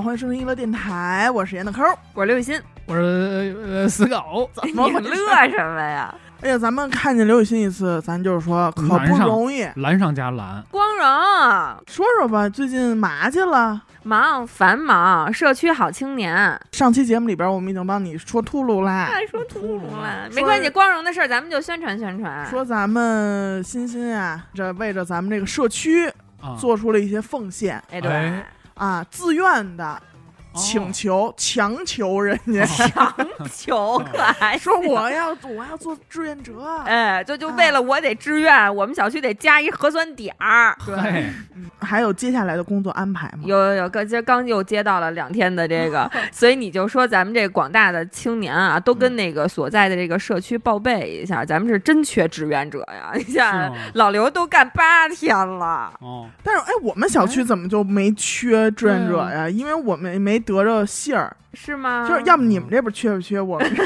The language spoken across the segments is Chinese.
欢迎收听娱乐电台，我是严的抠。我是刘雨欣，我是呃死狗，怎么你？乐什么呀？哎呀，咱们看见刘雨欣一次，咱就是说可不容易。难上加难，光荣，说说吧，最近嘛去了？忙繁忙，社区好青年。上期节目里边，我们已经帮你说秃噜啦，还说秃噜了，没关系，光荣的事儿咱们就宣传宣传。说咱们欣欣啊，这为着咱们这个社区啊，做出了一些奉献哎，对哎，啊，自愿的请求、强求人家 强求可 还说我要我要做志愿者。哎，就就为了我得志愿，我们小区得加一核酸点儿。对，还有接下来的工作安排吗？有有有，刚今儿刚又接到了两天的这个，所以你就说咱们这广大的青年啊，都跟那个所在的这个社区报备一下，咱们是真缺志愿者呀！你是想，老刘都干八天了，哦，但是哎，我们小区怎么就没缺志愿者嗯呀？因为我们没得着信儿，是吗？就是要么你们这边缺不缺，我们？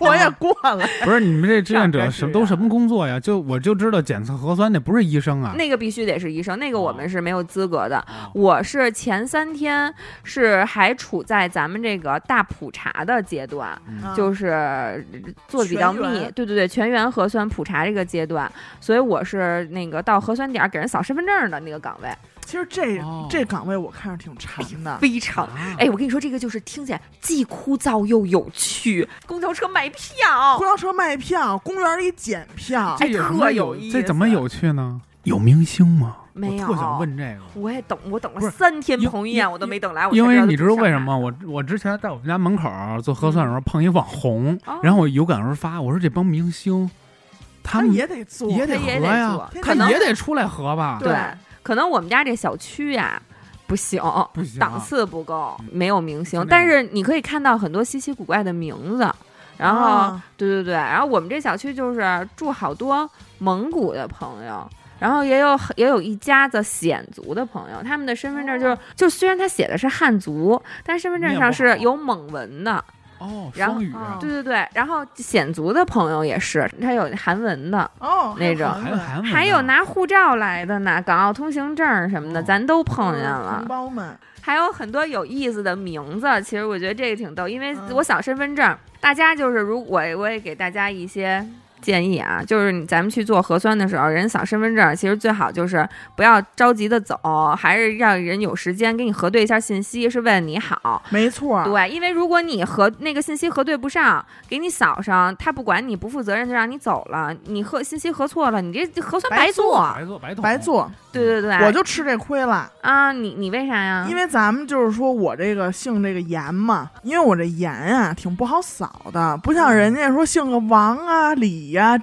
我也过来。不是你们这志愿者什么都什么工作呀？就我就知道检测核酸那不是医生啊，那个必须得是医生，那个我们是没有资格的。哦。我是前三天是还处在咱们这个大普查的阶段，啊。就是做的比较密，对对对，全员核酸普查这个阶段，所以我是那个到核酸点儿给人扫身份证的那个岗位，其实这哦这岗位我看着挺馋的。非常。啊哎，我跟你说，这个就是听起来既枯燥又有趣。公交车卖票公，交车卖票，公园里检票，哎特这有意这怎么有趣呢？有明星吗？没有我特想问这个。我也等，我等了三天因彭于晏，我都没等来。我因为你知道为什么？海我我之前在我们家门口做核酸的时候碰一网红哦，然后我有感而发，我说这帮明星，他们也得做，也得他也得核呀，他也得出来合吧？对对，可能我们家这小区呀不行，不行啊档次不够，没有明星，但是你可以看到很多稀奇古怪的名字。然后，啊。对对对，然后我们这小区就是住好多蒙古的朋友，然后也有也有一家子鲜族的朋友，他们的身份证就是、就虽然他写的是汉族，但身份证上是有蒙文的，哦，然后双语啊对对对，然后显族的朋友也是，他有韩文的，哦，那种还有韩文，还有拿护照来的呢，港澳通行证什么的，哦咱都碰见同了。胞们，还有很多有意思的名字，其实我觉得这个挺逗，因为嗯我扫身份证，大家就是如我我也给大家一些。建议啊，就是你咱们去做核酸的时候，人扫身份证，其实最好就是不要着急的走，还是让人有时间给你核对一下信息，是为了你好。没错，对，因为如果你核那个信息核对不上，给你扫上，他不管你不负责任就让你走了，你核信息核错了，你这核酸白白做做。白做白做白做，对对对，我就吃这亏了。啊，你你为啥呀？因为咱们就是说我这个姓这个严嘛，因为我这严啊挺不好扫的，不像人家说姓个王啊、李啊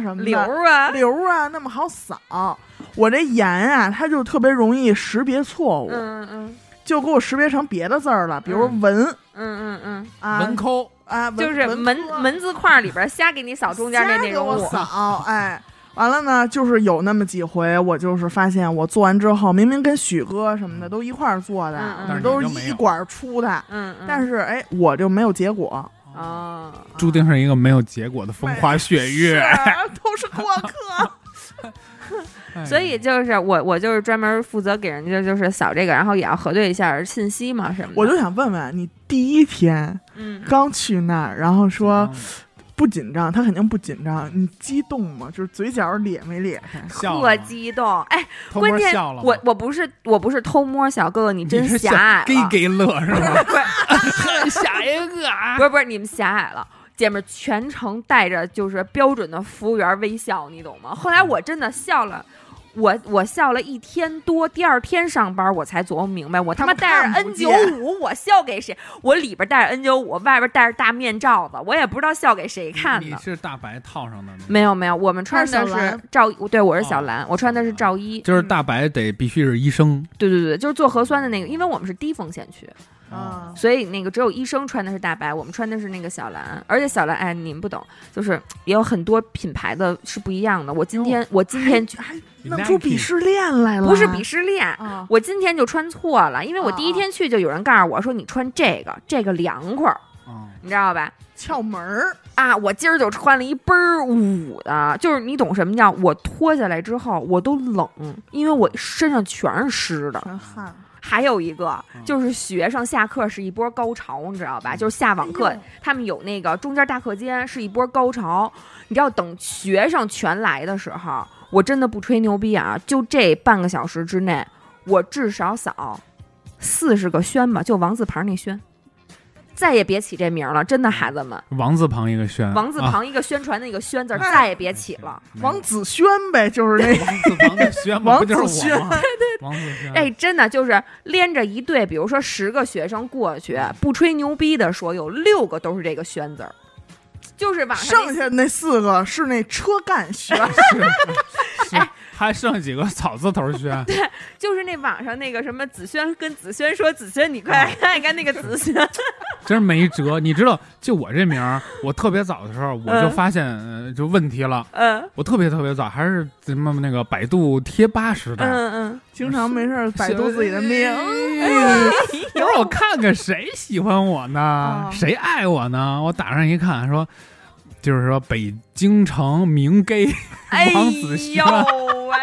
什么的，刘啊，刘啊那么好扫。我这严啊，它就特别容易识别错误，嗯嗯就给我识别成别的字儿了，比如嗯文、嗯嗯嗯，啊文抠啊，文就是文门门字框里边瞎给你扫中间那瞎给我那种我。扫，哎。完了呢，就是有那么几回，我就是发现我做完之后，明明跟许哥什么的都一块儿做的，嗯嗯们都是一管儿出的，嗯，嗯但是哎，我就没有结果。哦，注定是一个没有结果的风花雪月。是 都是过客。哎所以就是我我就是专门负责给人家就是扫这个，然后也要核对一下信息嘛什么的。我就想问问你，第一天嗯，刚去那儿，然后说嗯不紧张，他肯定不紧张，你激动吗？就是嘴角咧没咧开？特激动，哎，关键我我不是我不是偷摸，小哥哥你真是狭隘了，给给乐是吧？不是下一个啊不是不是你们狭隘了。姐们儿全程带着就是标准的服务员微笑，你懂吗？后来我真的笑了，我我笑了一天多，第二天上班我才琢磨明白，我他妈他带着 N 九见五，我笑给谁？我里边带着 N 九五，外边戴着大面罩子，我也不知道笑给谁看你的。是大白套上的那个，没有没有，我们穿的是罩，对我是小哦蓝，我穿的是罩衣。就是大白得必须是医生，对对对，就是做核酸的那个，因为我们是低风险区，啊，所以那个只有医生穿的是大白，我们穿的是那个小蓝，而且小蓝，哎，你们不懂，就是也有很多品牌的是不一样的。我今天、我今天去还弄出鄙视链来了？不是鄙视链，啊，我今天就穿错了，因为我第一天去就有人告诉我说你穿这个，这个凉快儿，嗯，你知道吧？窍门儿，啊，我今儿就穿了一倍儿捂的，就是你懂什么叫我脱下来之后我都冷，因为我身上全是湿的，全汗。还有一个嗯就是学生下课是一波高潮，你知道吧？就是下网课哎，他们有那个中间大课间是一波高潮。你知道，等学生全来的时候，我真的不吹牛逼啊！就这半个小时之内，我至少扫四十个宣吧，就王字旁那宣，再也别起这名儿了，真的，孩子们，王字旁一个宣，王字啊旁一个宣传那个宣字儿，哎再也别起了。王子轩呗，就是那王字旁的宣，王子轩？对对，王子轩。哎，真的就是连着一队，比如说十个学生过去，不吹牛逼的说，有六个都是这个“宣”字儿，就是网上剩下那四个是那车干宣，是是还剩几个草字头宣，就是那网上那个什么子轩跟子轩说：“子轩，你快来看一看那个子轩。真没辙。你知道，就我这名儿，我特别早的时候我就嗯发现呃就问题了。嗯我特别特别早，还是什么那个百度贴吧时代。嗯嗯，经常没事儿百度自己的名。一会儿我看看谁喜欢我呢啊？谁爱我呢？我打上一看，说就是说北京城名 gay，哎王子轩呦喂，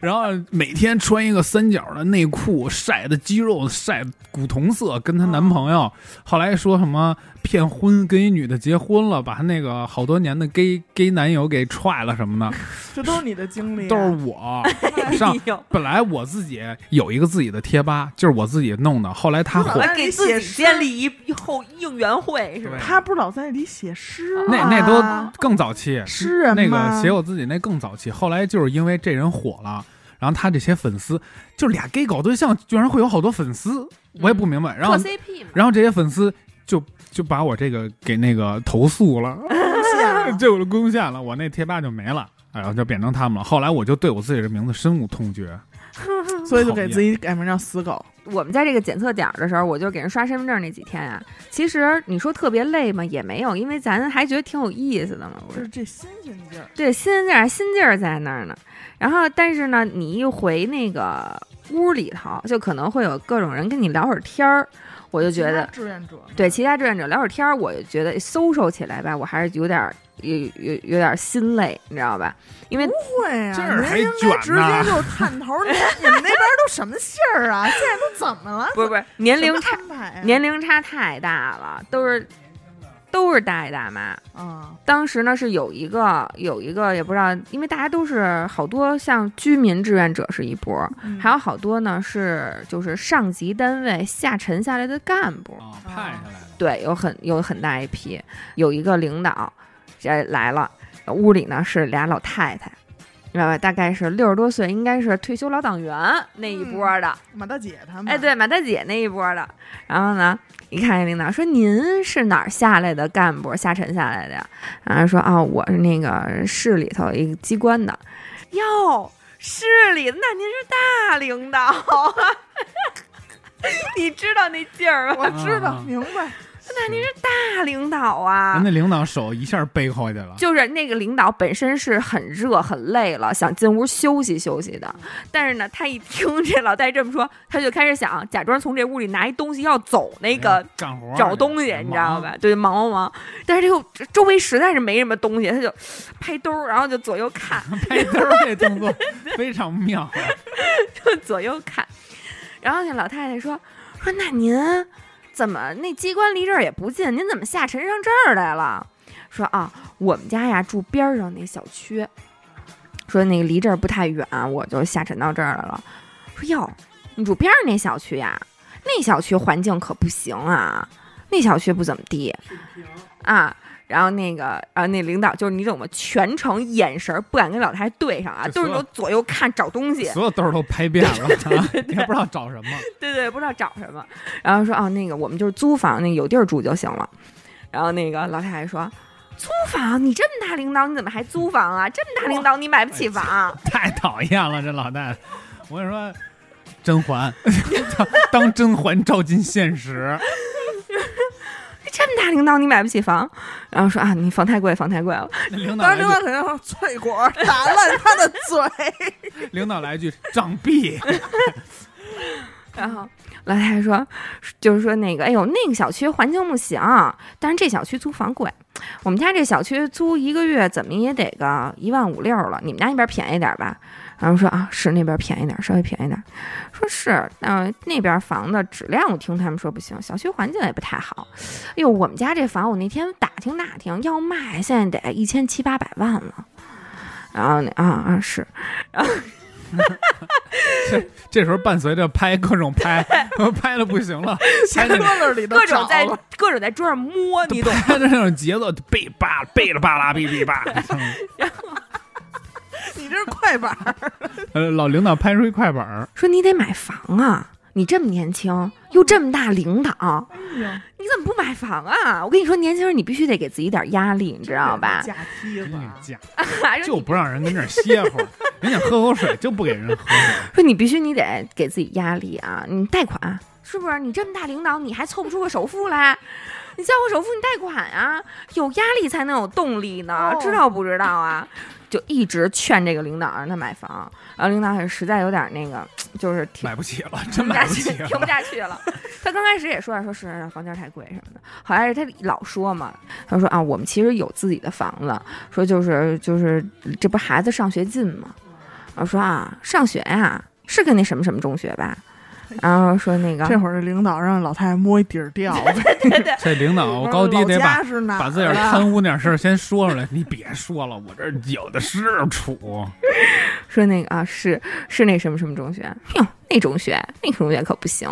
然后每天穿一个三角的内裤，晒的肌肉晒古铜色，跟她男朋友。后来说什么骗婚，跟一女的结婚了，把她那个好多年的 gay gay 男友给踹了什么的，这都是你的经历啊，都是我 上本来我自己有一个自己的贴吧，就是我自己弄的。后来他给自己写建立一后应援会是吧？他不是老在那里写诗吗？那那都更早期，诗人那个写我自己那更早期。后来就是因为这人火了，然后他这些粉丝，就俩 gay 搞对象，居然会有好多粉丝，我也不明白。然后 CP 嘛，然后这些粉丝就就把我这个给那个投诉了，现就有攻陷了，我那贴吧就没了，然后就变成他们了。后来我就对我自己的名字深恶痛绝，所以就给自己改名叫死狗。我们在这个检测点儿的时候，我就给人刷身份证那几天啊，其实你说特别累吗？也没有，因为咱还觉得挺有意思的嘛。不就是是这新鲜劲儿，对，新鲜劲儿新劲儿在那儿呢。然后，但是呢，你一回那个屋里头，就可能会有各种人跟你聊会儿天儿，我就觉得志愿者对其他志愿者聊会儿天儿，我就觉得 social 起来吧，我还是有点儿有有有点儿心累，你知道吧？因为不会啊，这儿还人应该直接就探头。你你们那边都什么信儿啊？现在都怎么了？不是不是年龄差年龄差太大了，都是都是大爷大妈。啊，当时呢是有一个有一个也不知道，因为大家都是好多像居民志愿者是一波，嗯还有好多呢是就是上级单位下沉下来的干部，啊，派下来的。对，有很有很大一批，有一个领导这来了，屋里呢是俩老太太。明白吧？大概是六十多岁，应该是退休老党员那一波的。马大姐他们，哎，对，马大姐那一波的。然后呢，一看这领导说：“您是哪儿下来的干部，下沉下来的呀？”然后说：“啊、我是那个市里头一个机关的。”哟，市里，那您是大领导 你知道那劲儿吗？我知道嗯明白。那您是大领导啊人。家领导手一下背回去了，就是那个领导本身是很热很累了，想进屋休息休息的。但是呢，他一听这老戴这么说，他就开始想假装从这屋里拿一东西要走那个哎干活找东西，你知道吧？？对，忙忙忙。但是这个周围实在是没什么东西，他就拍兜儿，然后就左右看，拍兜儿这动作 非常妙，就左右看。然后那老太太说：“说那您怎么那机关离这儿也不近，您怎么下沉上这儿来了？”说啊，我们家呀住边儿上那小区，说那个离这儿不太远，我就下沉到这儿来了。说哟，你住边儿那小区呀？那小区环境可不行啊，那小区不怎么地啊。然后那个，然后那领导就是你懂吗？全程眼神不敢跟老太太对上啊，都是都左右看找东西。所有兜儿都拍遍了，你也不知道找什么。对对，不知道找什么。然后说啊，那个我们就是租房，那个有地儿住就行了。然后那个老太太说。租房？你这么大领导，你怎么还租房啊？这么大领导，你买不起房？太讨厌了，这老太太。我跟你说，甄嬛当 当甄嬛照进现实，这么大领导，你买不起房？然后说啊，你房太贵，房太贵了。领导当时领导肯定说翠果打烂他的嘴。领导来一句杖毙。然后老太太说，就是说那个，哎呦，那个小区环境不行，但是这小区租房贵。我们家这小区租一个月怎么也得个一万五六了，你们家那边便宜点吧？然后说啊，是那边便宜点儿，稍微便宜点儿。说是，呃，那边房子质量我听他们说不行，小区环境也不太好。哎呦，我们家这房我那天打听打听，要卖现在得一千七八百万了。然后那啊啊是，这这时候伴随着拍各种拍，拍的不行了，拍的车子里都各种在 各种在桌上摸，你懂吗？拍的那种节奏，背吧背了巴拉哔哔吧。你这是快板儿，呃，老领导拍出一快板儿，说你得买房啊，你这么年轻又这么大领导，哎你怎么不买房啊？我跟你说，年轻人你必须得给自己点压力，你知道吧？假梯子真啊，假，就不让人跟这儿歇会儿，人家喝口水就不给人喝水。说你必须你得给自己压力啊！你贷款是不是？你这么大领导，你还凑不出个首付来？你交个首付，你贷款啊！有压力才能有动力呢，哦知道不知道啊？就一直劝这个领导让他买房，然后领导也实在有点那个，就是挺买不起了，听真买不起了听不。下去了。他刚开始也说啊，说是房价太贵什么的，后来他老说嘛，他说啊，我们其实有自己的房子，说就是就是这不孩子上学近嘛，我说啊，上学呀、是跟那什么什么中学吧，然后说那个这会儿这领导让老太太摸一底儿掉，这领导高低得把把自个儿贪污点事儿先说出来。你别说了，我这儿有的是处。说那个啊，是是那什么什么中学，哟，那中学那中学可不行，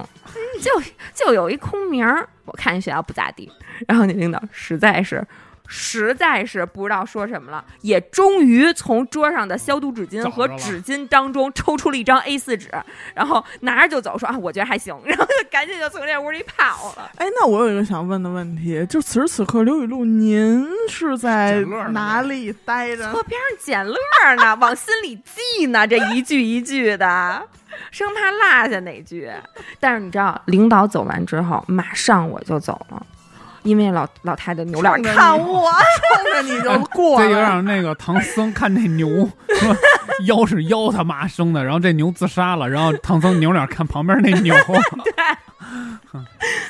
就就有一空名儿，我看学校不咋地。然后那领导实在是。实在是不知道说什么了，也终于从桌上的消毒纸巾和纸巾当中抽出了一张 A 4纸，然后拿着就走，说啊，我觉得还行，然后就赶紧就从这屋里跑了。哎，那我有一个想问的问题，就此时此刻，刘雨露，您是在哪里待着？坐边上捡乐呢，往心里记呢，这一句一句的，生怕落下哪句。但是你知道，领导走完之后，马上我就走了，因为老老太太扭脸看我，冲着你就过这有来，点那个唐僧看那牛，说妖是妖他妈生的，然后这牛自杀了，然后唐僧扭脸看旁边那牛，对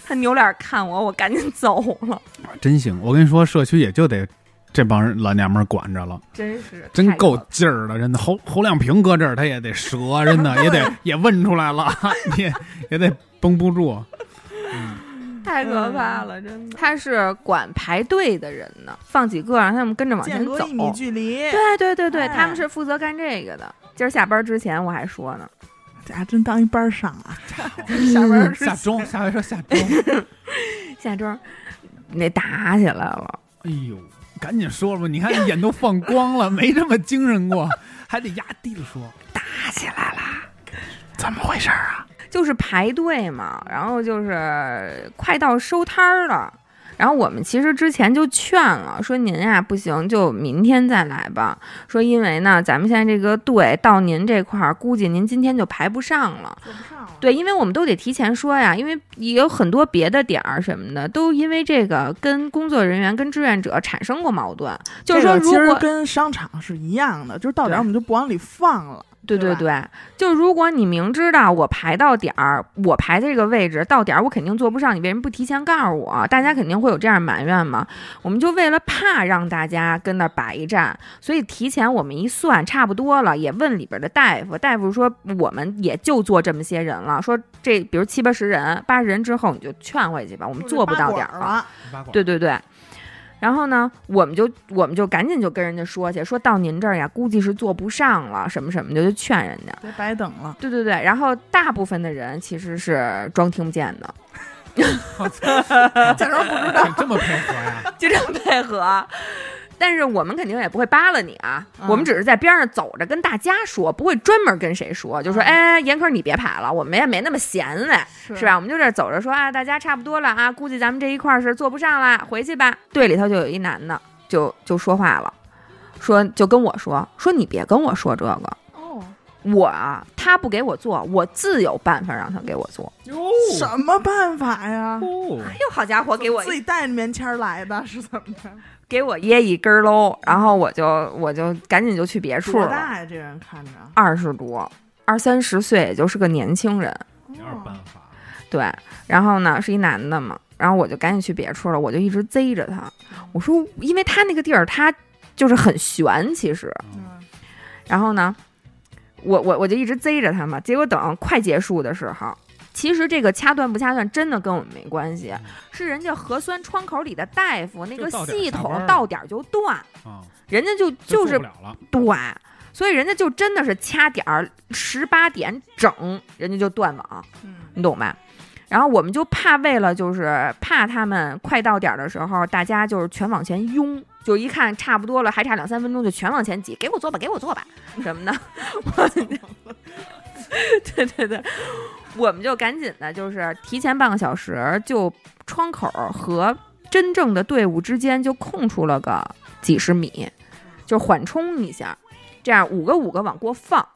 他扭脸看我，我赶紧走了。真行！我跟你说，社区也就得这帮人老娘们儿管着了，真是真够劲儿的，真的。侯侯亮平搁这儿，他也得折，真的也得也问出来了，也也得绷不住。太可怕了，真的。他是管排队的人呢，放几个让他们跟着往前走。一米距离，对对对对，哎他们是负责干这个的。今儿下班之前我还说呢，这还真当一班儿上啊！下班儿 下钟，下回说下钟。下周那打起来了。哎呦，赶紧说吧，你看你眼都放光了，没这么精神过，还得压低了说。打起来了，怎么回事儿啊？就是排队嘛，然后就是快到收摊儿了。然后我们其实之前就劝了，说您呀不行，就明天再来吧。说因为呢，咱们现在这个队到您这块儿，估计您今天就排不上了。做不上了。对，因为我们都得提前说呀，因为也有很多别的点儿什么的，都因为这个跟工作人员、跟志愿者产生过矛盾。就是说，这个其实如果跟商场是一样的，就是到点儿我们就不往里放了。对对对对，就如果你明知道我排到点儿，我排这个位置到点儿我肯定坐不上，你为什么不提前告诉我？大家肯定会有这样埋怨嘛。我们就为了怕让大家跟那儿摆一站，所以提前我们一算差不多了，也问里边的大夫，大夫说我们也就坐这么些人了，说这比如七八十人、八十人之后你就劝回去吧，我们坐不到点儿。了。对对对。然后呢，我们就我们就赶紧就跟人家说去，说到您这儿呀，估计是坐不上了，什么什么的，就劝人家。别白等了。对对对，然后大部分的人其实是装听不见的，假装不知道。这么配合呀？就这么配合。但是我们肯定也不会扒拉你啊，嗯我们只是在边上走着跟大家说，不会专门跟谁说，就说嗯哎，严科你别排了，我们也没那么闲嘞，是是吧？我们就这走着说啊，大家差不多了啊，估计咱们这一块儿是坐不上了，回去吧。队里头就有一男的就就说话了，说就跟我说说你别跟我说这个，哦，我啊他不给我做，我自有办法让他给我做。哟什么办法呀？哦，哎呦，好家伙，给我自己带着棉签儿来的，是怎么着？给我掖一根儿喽，然后我就我就赶紧就去别处了，多大呀？这人看着。二十多，二三十岁，也就是个年轻人，有点办法。对。然后呢，是一男的嘛，然后我就赶紧去别处了，我就一直贼着他，我说，因为他那个地儿他就是很悬，其实，嗯，然后呢，我我我就一直贼着他嘛，结果等快结束的时候。其实这个掐断不掐断真的跟我们没关系，是人家核酸窗口里的大夫那个系统到点儿就断，啊，人家就就是做不了了。对，所以人家就真的是掐点儿十八点整，人家就断网，嗯你懂吧？然后我们就怕为了就是怕他们快到点儿的时候，大家就是全往前拥，就一看差不多了，还差两三分钟就全往前挤，给我做吧，给我做吧什么的。我对对对，我们就赶紧的，就是提前半个小时，就窗口和真正的队伍之间就空出了个几十米，就缓冲一下，这样五个五个往过放。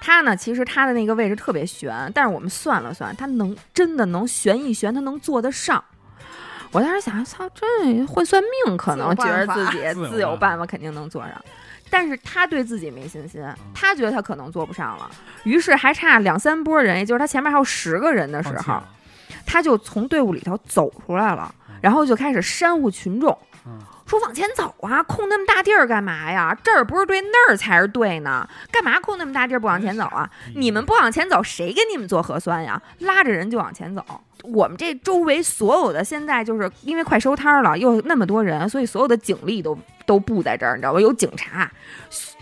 他呢，其实他的那个位置特别悬，但是我们算了算，他能真的能悬一悬，他能坐得上。我当时想，操，这会算命，可能觉得自己自有办法，肯定能坐上。但是他对自己没信心，他觉得他可能做不上了，于是还差两三波人，也就是他前面还有十个人的时候他就从队伍里头走出来了，然后就开始煽呼群众嗯，说往前走啊，空那么大地儿干嘛呀？这儿不是对，那儿才是对呢，干嘛空那么大地儿不往前走啊？你们不往前走，谁给你们做核酸呀？拉着人就往前走。我们这周围所有的现在就是因为快收摊儿了，又那么多人，所以所有的警力都都布在这儿，你知道吧？有警察，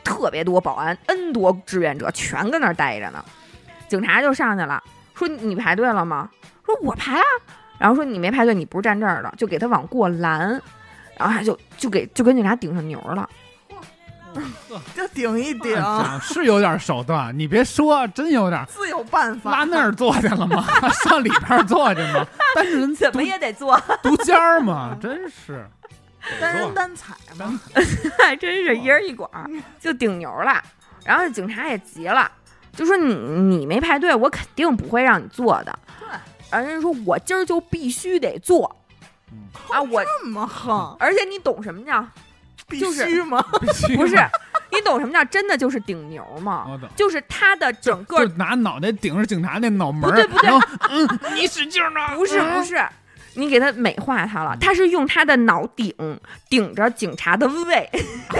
特别多保安，N 多志愿者全跟那儿待着呢。警察就上去了，说你排队了吗？说我排啊。然后说你没排队，你不是站这儿的，就给他往过拦，然后他就就给就跟警察顶上牛了。就顶一顶，啊是有点手段，你别说，真有点。自有办法。拉那儿坐去了吗？上里边坐去吗？单人怎么也得坐，独家儿嘛，真是。单人单踩嘛，还 真是一人一管儿，就顶牛了。然后警察也急了，就说你你没排队，我肯定不会让你坐的。对，然后人家说我今儿就必须得坐嗯啊，我这么横，而且你懂什么叫必就是须吗？不是？你懂什么叫真的就是顶牛吗？我懂。就是他的整个就拿脑袋顶着警察那脑门儿，不对不对 嗯，你使劲儿呢？不是不是，你给他美化他了，他是用他的脑顶顶着警察的胃，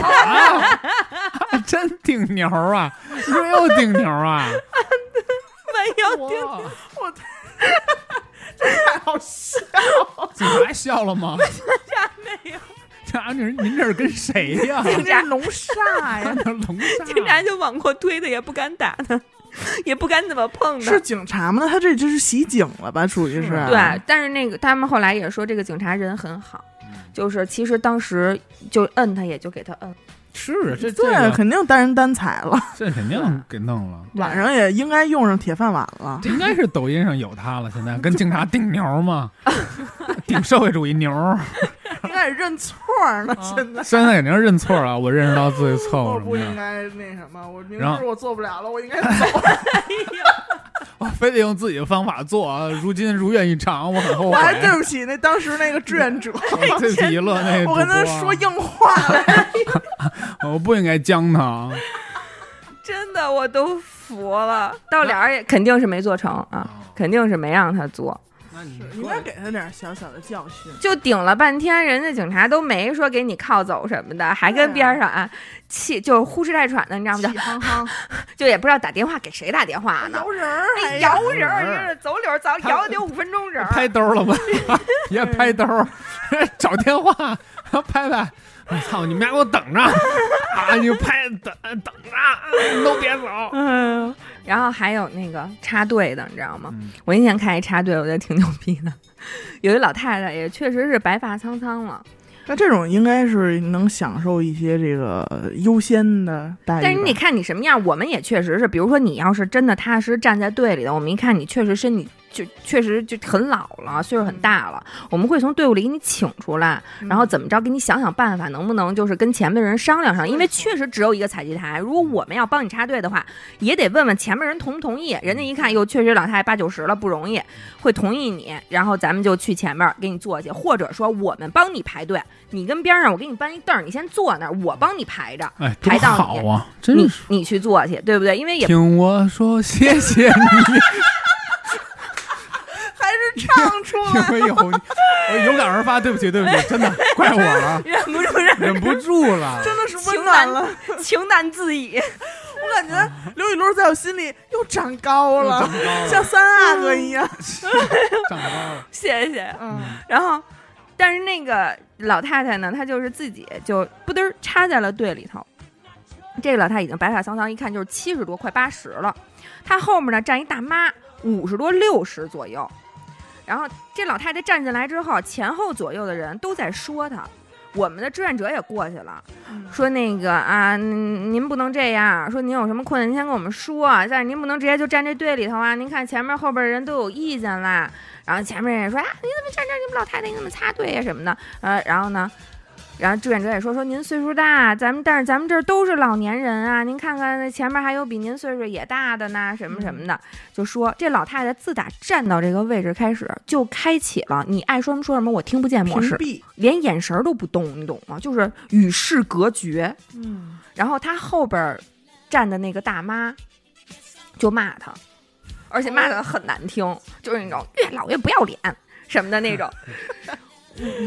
啊，真顶牛啊！又顶牛啊？没有顶。哇我太好笑，警察笑了吗？没有，警察，您您这是跟谁呀？警察龙 煞呀！那龙煞警察就往过推他，也不敢打他，也不敢怎么碰他。是警察吗？那他这就是袭警了吧？属于是。对，但是那个他们后来也说，这个警察人很好，嗯就是其实当时就摁他，也就给他摁。是这这对，个肯定单人单踩了，这肯定给弄了。晚上也应该用上铁饭碗了。应该是抖音上有他了，现在跟警察顶牛嘛，顶社会主义牛。应该认错呢，现在。现在肯定认错了，我认识到自己错误我不应该那什么，我明知我做不了了，我应该走。我非得用自己的方法做，如今如愿以偿，我很后悔我悔。还对不起那当时那个志愿者，我对不起一乐那个我跟他说硬话了。我不应该将他。真的，我都服了。到脸儿也肯定是没做成啊，肯定是没让他做，那你应该给他点小小的教训。就顶了半天，人家警察都没说给你铐走什么的，还跟边上啊气，就是呼哧带喘的，你知道吗？气哼哼，就就也不知道打电话给谁打电话呢。摇人儿摇人儿，走柳儿早摇得得五分钟人儿。拍兜了吧？别拍兜，找电话拍拍。我操！你们俩给我等着啊！你就拍等等着，都别走。嗯，然后还有那个插队的，你知道吗？嗯我那天看一插队，我觉得挺牛逼的。有一老太太，也确实是白发苍苍了，那这种应该是能享受一些这个优先的待遇。但是你得看你什么样。我们也确实是，比如说你要是真的踏实站在队里的，我们一看你确实身体就确实就很老了，岁数很大了，我们会从队伍里给你请出来，嗯，然后怎么着给你想想办法，能不能就是跟前面的人商量上，因为确实只有一个采集台，如果我们要帮你插队的话，也得问问前面人同不同意。人家一看哟，确实老太太八九十了，不容易，会同意你，然后咱们就去前面给你坐去，或者说我们帮你排队，你跟边上我给你搬一凳儿，你先坐那儿，我帮你排着，哎，排到好你啊！真你是。你去坐去，对不对？因为也听我说，谢谢你。唱出来。因 为有有感而发，对不起，对不起，真的怪我了，忍不住忍不住了。真的是温暖了，情难自已。我感觉刘雨露在我心里又长高了，长高了像三阿哥一样。长高了，谢谢。嗯，然后，但是那个老太太呢，她就是自己就不嘚插在了队里头。这个老太太已经白发苍苍，一看就是七十多，快八十了。她后面呢站一大妈，五十多六十左右。然后这老太太站进来之后，前后左右的人都在说她。我们的志愿者也过去了，说那个啊，嗯您不能这样，说您有什么困难，您先跟我们说，但是您不能直接就站这队里头啊。您看前面后边的人都有意见啦，然后前面人也说啊，你怎么站这儿？你们老太太你怎么插队呀、什么的？呃，然后呢，然后志愿者也说说您岁数大，咱们但是咱们这儿都是老年人啊，您看看那前面还有比您岁数也大的呢，什么什么的，就说这老太太自打站到这个位置开始，就开启了你爱说什么说什么，我听不见模式，连眼神儿都不动，你懂吗？就是与世隔绝。嗯，然后他后边儿站的那个大妈就骂他，而且骂的很难听，就是那种越老越不要脸什么的那种。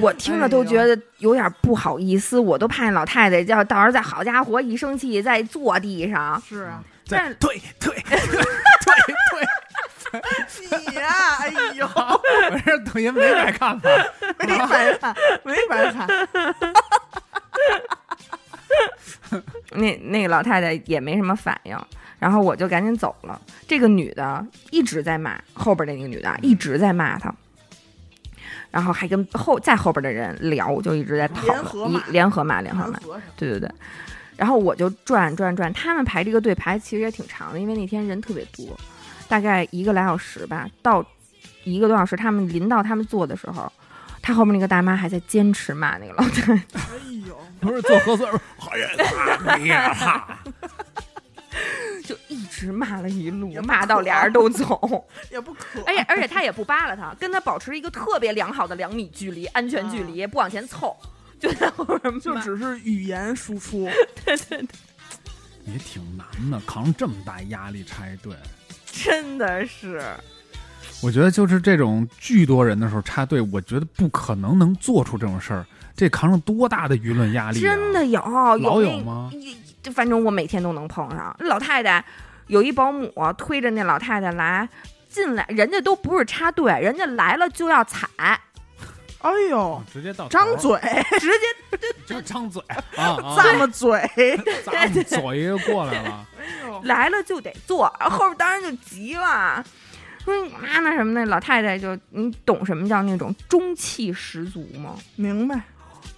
我听着都觉得有点不好意思，我都怕那老太太要到时候再好家伙一生气再坐地上。是啊，但再退退退退你呀、哎呦，退，我这抖音没白看吧？没白看，没白看。那那个老太太也没什么反应，然后我就赶紧走了。这个女的一直在骂后边的那个女的，一直在骂她，然后还跟后在后边的人聊，就一直在讨联合骂一联合骂，联合骂，对对对。然后我就转转转，他们排这个队排其实也挺长的，因为那天人特别多，大概一个来小时吧，到一个多小时，他们临到他们坐的时候，他后面那个大妈还在坚持骂那个老太太。哎呦，不是做核酸，好人啊你呀！就一直骂了一路，骂到俩人都走。也不可。而且而且他也不扒拉他，跟他保持一个特别良好的两米距离，安全距离，不往前凑，就在后面骂就只是语言输出，对对对也挺难的，扛这么大压力插一队。真的是我觉得就是这种巨多人的时候插队，我觉得不可能能做出这种事儿，这扛上多大的舆论压力、啊！真的有老有吗？一就反正我每天都能碰上老太太，有一保姆推着那老太太来进来，人家都不是插队，人家来了就要踩，哎呦，直接到张，嘴，直接就张嘴啊啊！咂么嘴，咱们左一个过来了，来了就得坐，后后边当然就急了。说你妈那什么那，老太太就你懂什么叫那种中气十足吗？明白？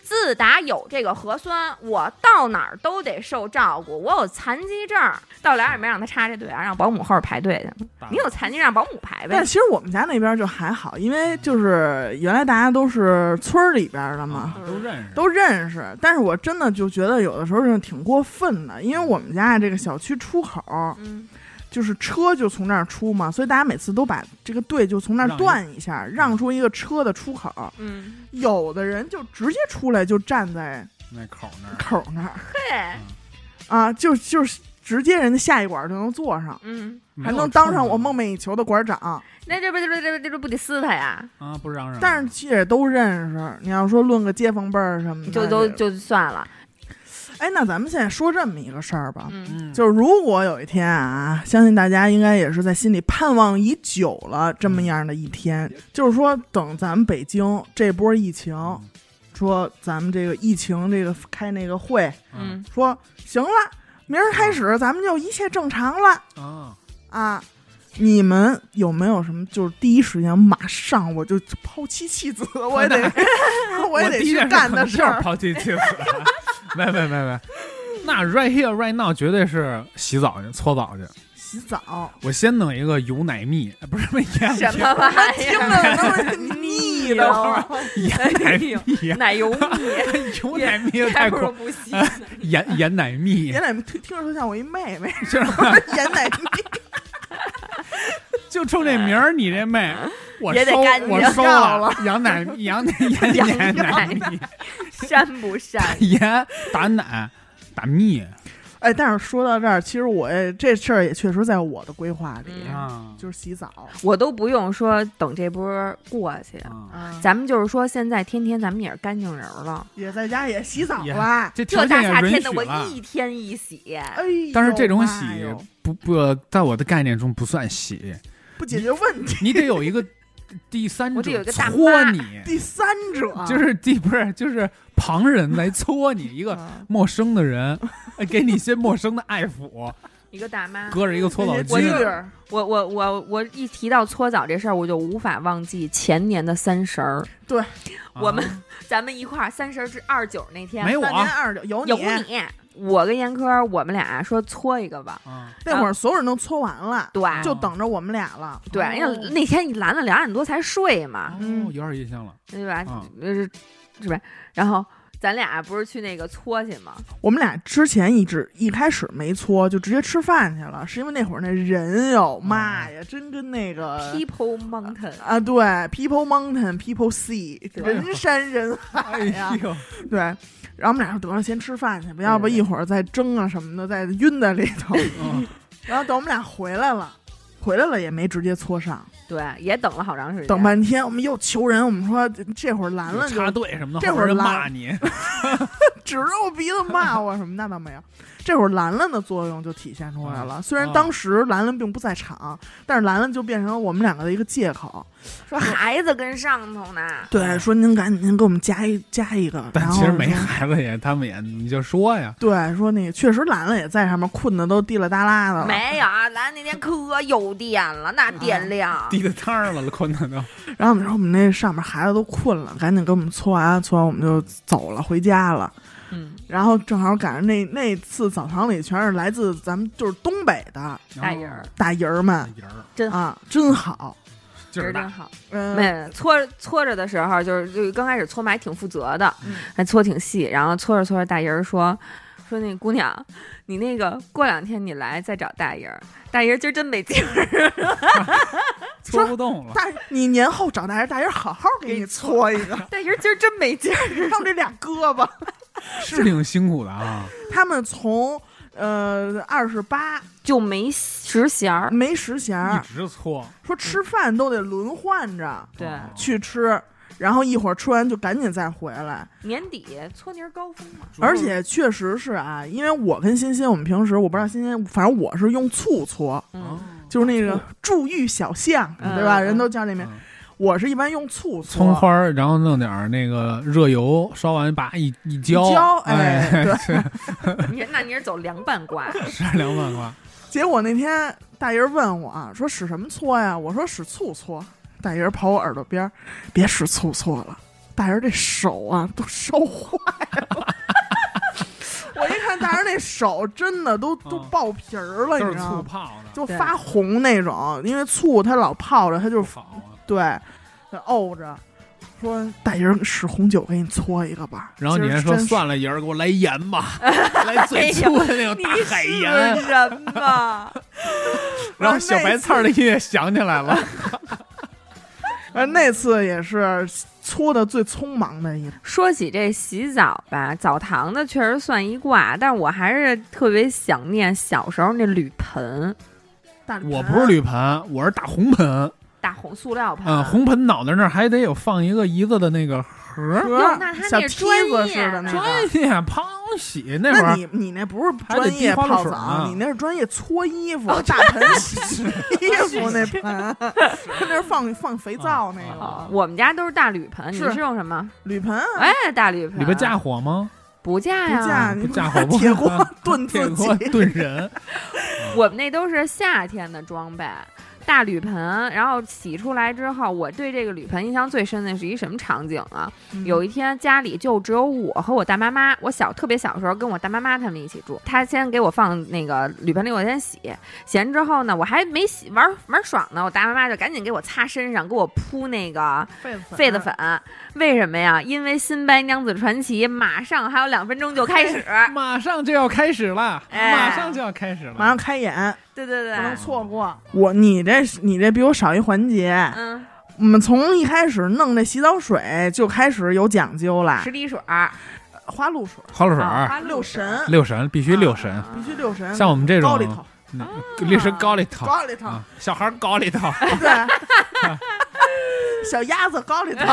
自打有这个核酸，我到哪儿都得受照顾。我有残疾证，到俩也没让他插这队啊，让保姆后边排队去。你有残疾让保姆排呗但。其实我们家那边就还好，因为就是原来大家都是村儿里边的嘛，啊都认识，都认识。但是我真的就觉得有的时候是挺过分的，因为我们家这个小区出口嗯，就是车就从那儿出嘛，所以大家每次都把这个队就从那儿断一下，让出一个车的出口。嗯，有的人就直接出来就站在那口那儿，口那儿 嘿，啊，就就是直接人家下一管就能坐上，嗯，还能当上我梦寐以求的馆长。那这不这不这不这不不得撕他呀？啊，不让让，但是其实也都认识。你要说论个街坊辈儿什么的，就都就算了。哎，那咱们现在说这么一个事儿吧，就是如果有一天啊，相信大家应该也是在心里盼望已久了这么样的一天，就是说等咱们北京这波疫情，说咱们这个疫情这个开那个会，嗯，说行了，明儿开始咱们就一切正常了啊，啊。你们有没有什么就是第一时间马上我就抛妻弃子，我也得 我也得去干的事儿。抛弃妻子，没没没没，那 right here right now 绝对是洗澡去搓澡去。洗澡，我先弄一个油奶蜜，呃不是什么盐什么玩意听儿？着那么腻的慌。盐奶蜜，奶油蜜，油奶蜜还太过不如不洗。盐盐奶蜜盐，奶蜜听听着特像我一妹妹，是吧盐奶蜜就冲这名儿，你这妹，我收干净我收要了，羊奶羊奶盐羊盐奶奶蜜，删不膻？盐打奶打蜜，哎，但是说到这儿，其实我这事儿也确实在我的规划里，嗯啊就是洗澡。我都不用说等这波过去，咱们就是说现在天天咱们也是干净人了。也在家也洗澡也了。这这大夏天的，我。一天一洗，哎，但是这种洗不不，在我的概念中不算洗，不解决问题。你得有一个第三者搓你，第三者就是第不是就是旁人来搓你，一个啊陌生的人，哎给你一些陌生的爱抚，一个大妈。搁着一个搓澡那巾我我我我我一提到搓澡这事儿，我就无法忘记前年的三十儿，对我们啊咱们一块儿三十儿至二十九那天没有啊二九有有你，我跟严科我们俩说搓一个吧，啊。那会儿所有人都搓完了，对。就等着我们俩了。对，因为那天你拦了两点多才睡嘛，嗯哦，有点印象了，对吧？是吧？然后咱俩不是去那个搓去吗？我们俩之前一直一开始没搓，就直接吃饭去了，是因为那会儿那人哟，妈呀，真跟那个 People Mountain，啊，对，People Mountain People Sea，人山人海哎呀，呦，对。然后我们俩说得了，先吃饭去，不要不一会儿再蒸啊什么的，再晕在里头。嗯 然后等我们俩回来了，回来了也没直接搓上，对，也等了好长时间。等半天，我们又求人，我们说这会儿拦了就插队什么的，这会儿就拉骂你，指着我鼻子骂我什么，那倒没有。这会儿兰兰的作用就体现出来了。虽然啊当时兰兰并不在场，但是兰兰就变成了我们两个的一个借口。说 孩子跟上头呢，对，说您赶紧给我们加一加一个。但其实没孩子也，他们也你就说呀，对，说那个确实兰兰也在上面困的都滴了哒啦的了。没有啊，咱那天可有电了，那电量。滴的汤儿了，困的都。然后我们说我们那上面孩子都困了，赶紧给我们搓完，搓完我们就走了，回家了。嗯，然后正好赶上那那次澡堂里全是来自咱们就是东北的大爷儿大姨儿们人儿真好，啊，真好。劲儿大，真好。嗯，没搓搓着的时候，就是就刚开始搓嘛还挺负责的，嗯还搓挺细。然后搓着搓着，大姨儿说说那姑娘，你那个过两天你来再找大姨儿。大姨儿今儿真没劲儿，搓不动了。大你年后找大人，大人好好给你搓一个，大姨儿今儿真没劲儿。他们这俩胳膊，是挺辛苦的啊，他们从呃二十八就没实弦儿。没实弦一，直搓。说吃饭都得轮换着对，哦去吃，然后一会儿吃完就赶紧再回来。年底搓泥儿高峰嘛。而且确实是啊，因为我跟欣欣，我们平时我不知道欣欣，反正我是用醋搓，哦嗯，就是那个注玉小象，嗯对吧？嗯人都叫那名，嗯我是一般用醋搓。葱花儿，然后弄点儿那个热油，烧完把一一浇，浇哎，哎对 你那你是走凉拌瓜，是凉拌瓜。结果那天大爷问我啊，说使什么搓呀？我说使醋搓。大爷跑我耳朵边儿，别使醋搓了，大爷这手啊都烧坏了。我一看大人那手真的都都嗯爆皮儿了，都是醋你知道吗？泡的，对就发红那种，因为醋它老泡着，它就。对，它沤着。说大爷使红酒给你搓一个吧。然后你还说算了，爷儿给我来盐吧，来最粗的那种大海盐。是什么？然后小白菜儿的音乐响起来了，呃，那次也是搓的最匆忙的一次。说起这洗澡吧，澡堂子确实算一挂，但我还是特别想念小时候那铝盆，大铝我不是铝盆，我是大红盆。大红塑料盆。嗯，红盆脑袋那儿还得有放一个一子的那个盒儿，那他那小梯子专业似的那个。专业胖洗那会儿你你那不是专业泡澡，呢你那是专业搓衣服，大盆洗 衣服那盆，那是放放肥皂那哦个我们家都是大铝盆，你是是用什么？铝盆啊，哎，大铝盆。里边架火吗？不架呀？不架，不架火不铁锅炖铁自己。锅炖人，我们那都是夏天的装备。大铝盆，然后洗出来之后，我对这个铝盆印象最深的是一什么场景啊？嗯有一天家里就只有我和我大妈妈，我小特别小的时候跟我大妈妈他们一起住，她先给我放那个铝盆里，我先洗，洗完之后呢，我还没洗玩玩爽呢，我大妈妈就赶紧给我擦身上，给我铺那个痱子痱子粉，为什么呀？因为《新白娘子传奇》马上还有两分钟就开始，马上就要开始了，哎。马上就要开始了，马上开演，对对对。不，能错过。我你这你这比我少一环节，嗯，我们从一开始弄这洗澡水就开始有讲究了。十。滴水，花露水，花露水、六神。六神必须六神，啊必须六神。像我们这种高里头，那六神高里头。高里头，啊，小孩儿高里头，对，小鸭子高里头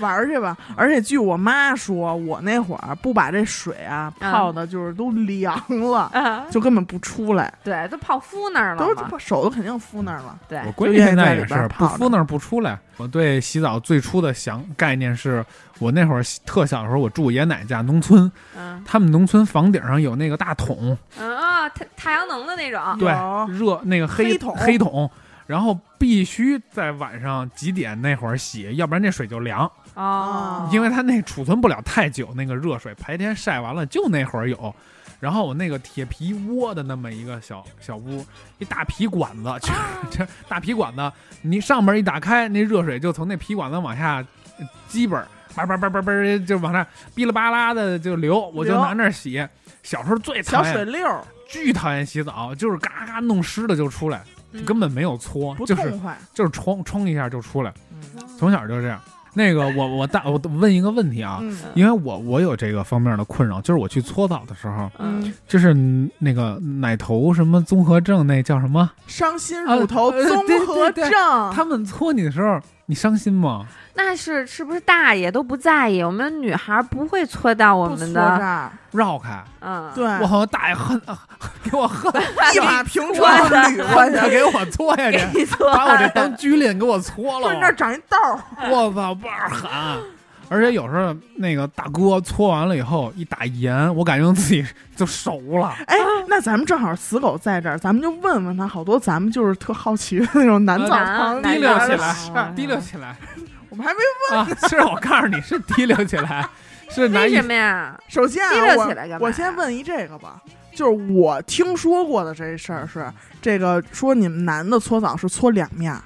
玩去吧。而且据我妈说，我那会儿不把这水啊嗯泡的，就是都凉了，啊，就根本不出来，对，都泡敷那儿了都。手都肯定敷那儿了。对我，闺女现在也是不泡敷那儿不出来。我对洗澡最初的想概念是我那会儿特小的时候，我住爷爷奶奶家农村，嗯他们农村房顶上有那个大桶，嗯啊，太太阳能的那种。对，热那个黑黑桶黑桶，然后必须在晚上几点那会儿洗，要不然那水就凉，哦，因为它那储存不了太久，那个热水白天晒完了就那会儿有。然后我那个铁皮窝的那么一个小小屋，一大皮管子，就 这大皮管子，你上面一打开，那热水就从那皮管子往下，呃基本儿叭叭叭叭叭就往那哔哩吧啦的就流，我就拿那儿洗。小时候最小讨厌，水溜巨讨厌洗澡，就是嘎嘎弄湿了就出来，嗯根本没有搓，不就是。就是冲冲一下就出来，嗯从小就这样。那个我我大我问一个问题啊，嗯因为我我有这个方面的困扰，就是我去搓澡的时候，嗯，就是那个奶头什么综合症，那叫什么？伤心乳头呃综对合对对症，他们搓你的时候，你伤心吗？那是是不是大爷都不在意？我们女孩不会搓到我们的，这，绕开，嗯，对，我好像大爷恨，给我恨，一马平川的给我搓下去，把我这当狙令给我搓了不是。那儿长一痘儿，我操，倍儿狠！而且有时候那个大哥搓完了以后一打盐，我感觉自己 就熟了。哎，那咱们正好死狗在这儿，咱们就问问他，好多咱们就是特好奇的那种男澡堂男滴溜起来事儿，提溜起来 我们还没啊！是我告诉你是提溜起来，是拿一为什么呀？首先啊，我溜起来干嘛呀我先问一这个吧，就是我听说过的这事儿是这个说你们男的搓澡是搓两面儿，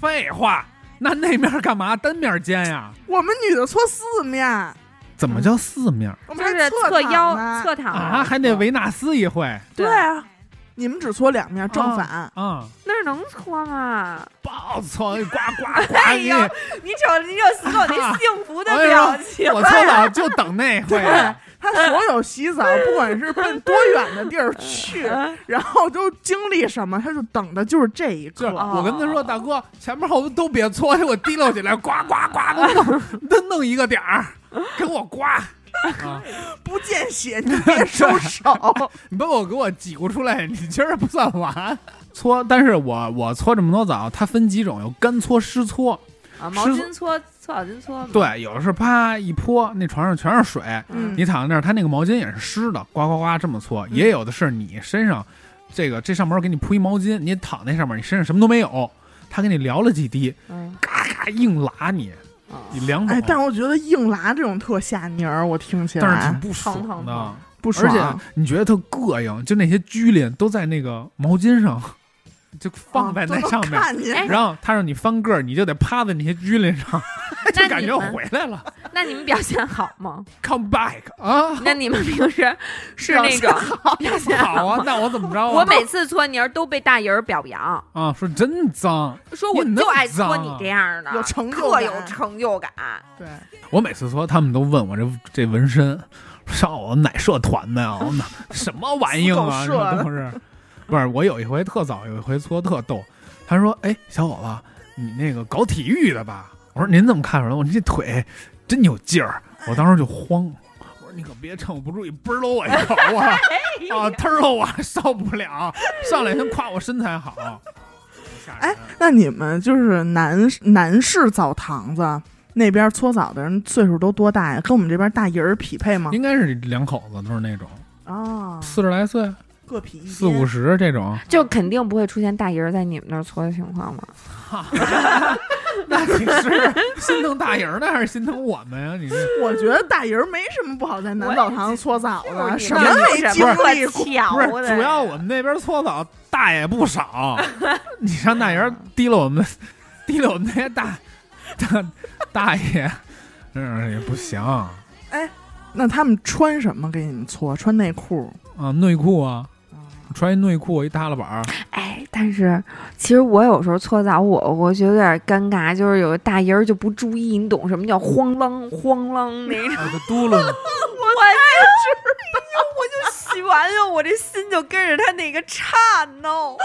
废话。那那面干嘛？单面煎呀？我们女的搓四面，怎么叫四面我们就是还侧躺侧腰、呢侧躺啊？还得维纳斯一回对啊，你们只搓两面正反，啊！那儿能搓吗？爆搓，呱呱呱！哎你呦你瞅你瞅死狗那幸福的表情，我搓澡就等那回。对他所有洗澡，不管是奔多远的地儿去，然后都经历什么，他就等的就是这一就是刻。我跟他说，大哥，前面后头都别搓，我提溜起来，呱呱呱的弄，都弄一个点儿，给我刮。啊！不见血，你别收手。你把我给我挤咕出来，你今儿不算完。搓，但是我我搓这么多澡，它分几种，有干搓、湿搓。啊，毛巾搓搓澡巾搓，对，有的是啪一泼，那床上全是水，嗯你躺在那儿，它那个毛巾也是湿的，呱呱呱这么搓。也有的是你身上这个这上面给你铺一毛巾，你躺那上面，你身上什么都没有，他给你撩了几滴，嗯，嘎嘎硬拉你，啊。你两种。哎，但我觉得硬拉这种特下泥儿，我听起来。但是挺不爽的疼疼疼，不而且。你觉得特膈应，就那些居邻都在那个毛巾上，就放在那上面，然后他让你翻个儿，你就得趴在那些居邻上，就感觉回来了 那你们表现好吗？，come back 啊，那你们平时是那种表现好啊，？那我怎么着啊？我每次搓泥儿都被大爷儿表扬，啊说真脏，说我就爱搓你这样的，有成就特感有成就感。对，我每次搓他们都问我这这纹身，上我哪社团的呀？我哪什么玩意儿啊？死狗社的这都是，不是我有一回特早，有一回搓特逗，他说：“哎，小伙子，你那个搞体育的吧？”我说：“您怎么看出来？我说你这腿真有劲儿。”我当时就慌，我说：“你可别趁我不注意嘣喽我一口啊！啊，忒儿了我受不了，上来先夸我身材好。”吓人哎那你们就是男男士澡堂子那边搓澡的人岁数都多大呀？跟我们这边大爷儿匹配吗？应该是两口子都是那种啊，四十来岁、各匹一四五十。这种。就肯定不会出现大爷儿在你们那儿搓的情况吗？那你是心疼大人呢，还是心疼我们呀？你这我觉得大爷儿没什么不好在南澡堂搓澡的，什么没经历过。不是巧的主要我们那边搓澡大爷不少，你让大人提了我们，提了我们那些大大大爷，嗯也不行哎，那他们穿什么给你们搓？穿内裤啊？内裤啊，穿一内裤一耷拉板儿，哎，但是其实我有时候搓澡，我我觉得有点尴尬，就是有个大爷儿就不注意，你懂什么叫慌啷慌啷那种。啊，就 嘟噜呢。我太知道，我就洗完了，我这心就跟着他那个颤抖。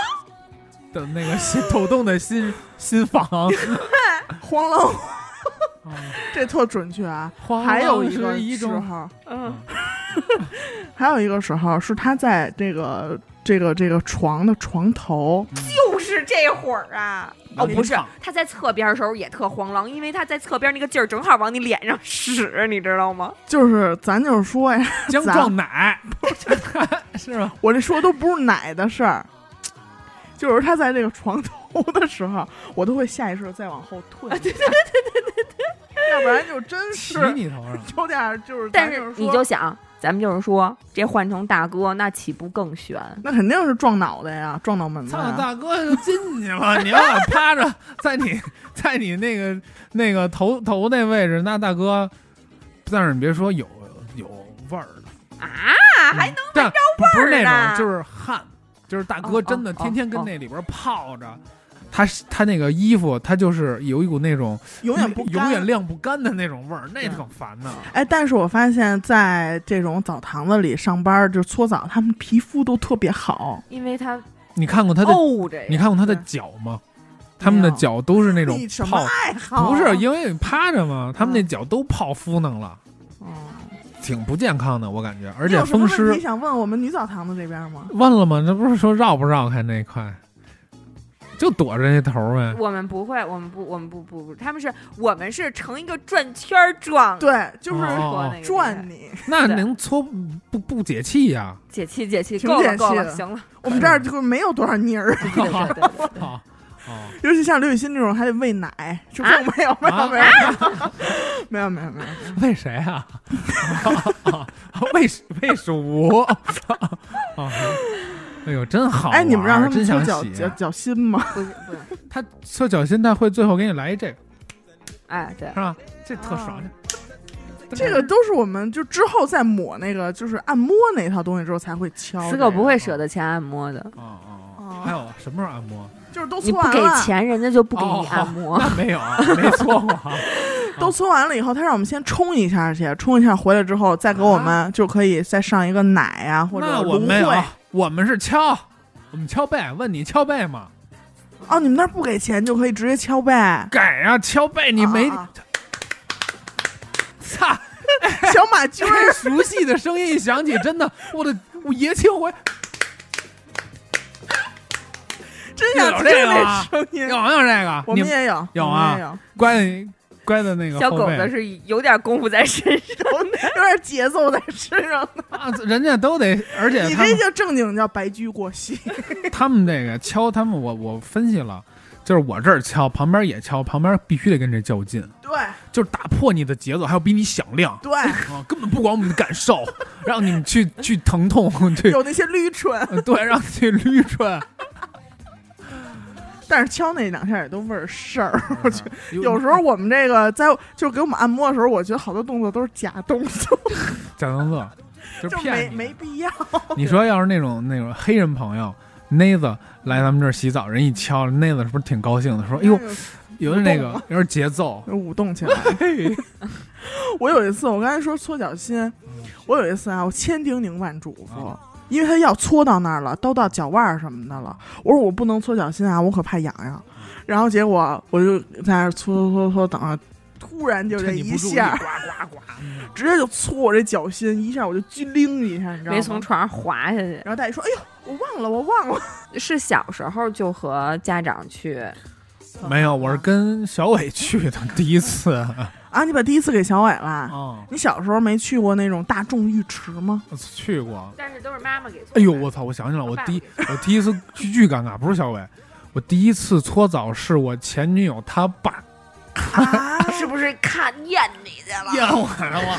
的那个心抖动的心心房，慌啷，啊这特准确啊。还有一个时候，嗯，还有一个时候是他在这个这个这个床的床头，就是这会儿啊。哦，不是他在侧边的时候也特慌啷，因为他在侧边那个劲儿正好往你脸上使，你知道吗？就是咱就是说呀，姜咱撞奶，是吧？我这说都不是奶的事儿，就是他在这个床头的时候，我都会下意识再往后退。对对对对对对，要不然就真是你头上，有点儿就是，但是你就想，咱们就是说，这换成大哥，那岂不更悬？那肯定是撞脑袋呀，撞脑门子操。大哥就进去了，你要敢趴着在你在你那个那个头头那位置，那大哥，但是你别说有有味儿的，啊，还能但不不是那味儿呢种，就是汗，就是大哥哦真的哦天天跟哦那里边泡着，他他那个衣服，他就是有一股那种永远不永远晾不干的那种味儿，那挺烦的。哎，但是我发现，在这种澡堂子里上班，就搓澡，他们皮肤都特别好。因为他你看过他的，你看过他的脚吗？他们的脚都是那种泡？不是因为你趴着嘛，他们那嗯脚都泡敷弄了，哦挺不健康的，我感觉。而且风有什么问题想问我们女澡堂子这边吗？问了吗？那不是说绕不绕开那块，就躲着那头儿呗。我们不会，我们不，我们不不不，他们是我们是成一个转圈儿状，对，就是转你。那能搓不不解气呀？解气解气，够了解气的够了，行了，我们这儿就没有多少泥儿，对对对对对对。啊哦，尤其像刘雨欣这种还得喂奶，是不是？啊没有没有啊没有没有没有没有，喂谁啊？啊为为鼠啊！哎呦，真好！哎，你们让他们脚脚脚心吗？不是不是，他搓脚心，他会最后给你来一这个，哎对是，吧？这特爽。这个都是我们就之后再抹那个就是按摩那套东西之后才会敲的。死狗不会舍得钱按摩的，哦哦哦哦，还有什么时候按摩？就是都搓完了你不 给钱，人家就不给哦你按摩。那没有，没搓过啊。都搓完了以后，他让我们先冲一下去，冲一下回来之后再给我们就可以再上一个奶啊或者那我芦荟。我们是敲，我们敲背。问你敲背吗？哦，你们那儿不给钱就可以直接敲背？给啊，敲背，你没操。啊 小马驹儿这熟悉的声音一响起，真的，我的我爷青回真想听有这个那声音。有没有这个？我们也有，有啊也有，乖的乖的那个小狗子是有点功夫在身上，有点节奏在身上呢。啊，人家都得，而且你这叫正经叫白驹过隙。他们这个敲他们，我我分析了，就是我这儿敲，旁边也敲，旁边必须得跟这较劲，对就是打破你的节奏，还要比你响亮对，啊，根本不管我们的感受，让你们去去疼痛，去有那些捋唇，呃对，让你去捋唇。但是敲那两下也都味儿事儿。我觉得有有时候我们这个在就是给我们按摩的时候，我觉得好多动作都是假动作，假动作，就是就没骗没必要。你说要是那种那种黑人朋友，内子来咱们这儿洗澡，人一敲，内子是不是挺高兴的？说：“哎呦，有点那个有点节奏。舞动起来。”我有一次，我刚才说搓脚心，我有一次啊，我千叮咛万嘱咐啊，因为他要搓到那儿了，都到脚腕儿什么的了。我说我不能搓脚心啊，我可怕痒痒。然后结果我就在那儿搓搓搓搓，等啊，突然就这一趁你不注意，呱，呱呱，直接就搓我这脚心，一下我就机灵一下，你知道吗？没从床上滑下去。然后大爷说：“哎呦，我忘了，我忘了。是小时候就和家长去，没有，我是跟小伟去的第一次。啊，你把第一次给小伟了。嗯，你小时候没去过那种大众浴池吗？我去过。但是都是妈妈给。哎呦，我操！我想起来，我第一我第一次巨巨尴尬，不是小伟，我第一次搓澡是我前女友她爸啊，是不是看厌你去了？厌我了，我。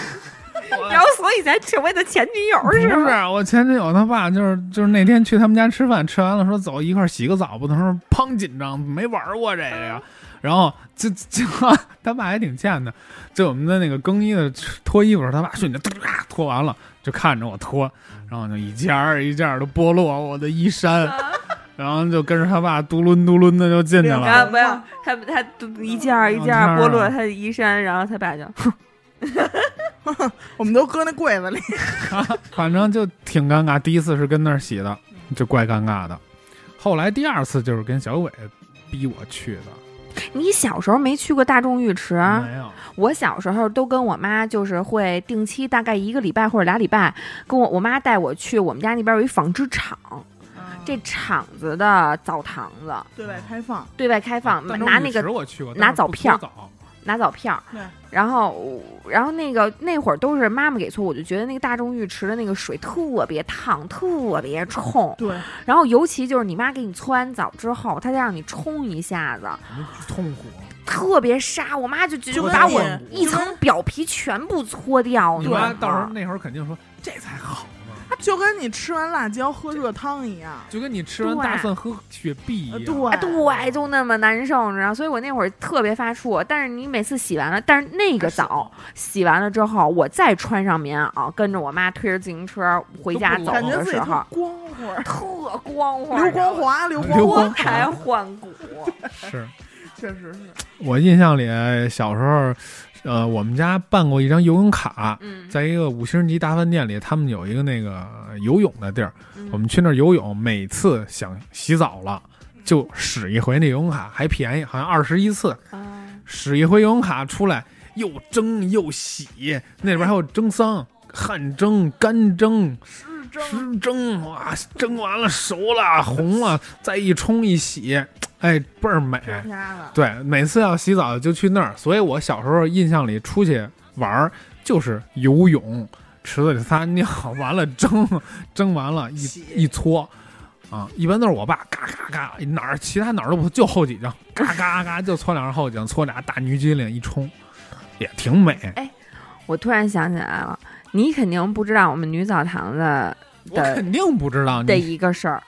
然后所以才成为的前女友是不是？我前女友他爸，就是就是那天去他们家吃饭，吃完了说走一块儿洗个澡吧。他说砰紧张，没玩过这个呀。然后就 就他爸还挺欠的，就我们在那个更衣的脱衣服的时候，他爸瞬间哒脱完了，就看着我脱，然后就一件儿一件儿的剥落我的衣衫，然后就跟着他爸嘟噜嘟噜的就进去了。然后不要他他都一件儿一件儿剥落他的衣衫，然后他爸就 我们都搁那柜子里。反正就挺尴尬。第一次是跟那儿洗的，就怪尴尬的。后来第二次就是跟小伟逼我去的，你小时候没去过大众浴池？没有。我小时候都跟我妈，就是会定期大概一个礼拜或者俩礼拜，跟我我妈带我去我们家那边有一纺织厂，这厂子的澡堂子对外开放，对外开放，拿那个拿澡票拿澡票对，然后然后那个那会儿都是妈妈给搓，我就觉得那个大众浴池的那个水特别烫，特别冲，对，然后尤其就是你妈给你搓完澡之后，她再让你冲一下子，痛苦。特别沙，我妈就就把我一层表皮全部搓掉，你妈到时候那会儿肯定说这才好呢，就跟你吃完辣椒喝热汤一样。就跟你吃完大蒜喝雪碧一呃样。啊，对对，就那么难受，你知道？所以我那会儿特别发怵。但是你每次洗完了，但是那个澡 洗完了之后，我再穿上棉袄，跟着我妈推着自行车回家走都不冷感觉自己特的时候，光滑，特光滑，刘光华，刘刘光脱胎 换骨。是确实是。我印象里小时候，呃，我们家办过一张游泳卡，嗯，在一个五星级大饭店里，他们有一个那个游泳的地儿，嗯我们去那儿游泳，每次想洗澡了。就使一回那游泳卡还便宜，好像二十一次，啊使一回游泳卡出来又蒸又洗，那里边还有蒸桑、汗蒸、干蒸、湿蒸湿蒸，哇，蒸完了熟了红了，再一冲一洗，哎，倍儿美。对，每次要洗澡就去那儿，所以我小时候印象里出去玩儿就是游泳，池子里撒尿，完了蒸，蒸完了一一搓，啊，一般都是我爸嘎嘎嘎哪儿其他哪儿都不就后脊梁，嘎嘎嘎就搓两下后脊梁，搓俩大女机灵一冲，也挺美。我突然想起来了，你肯定不知道我们女澡堂子我的肯定不知道的你一个事儿，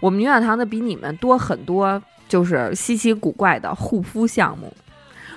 我们女澡堂子比你们多很多，就是稀奇古怪的护肤项目。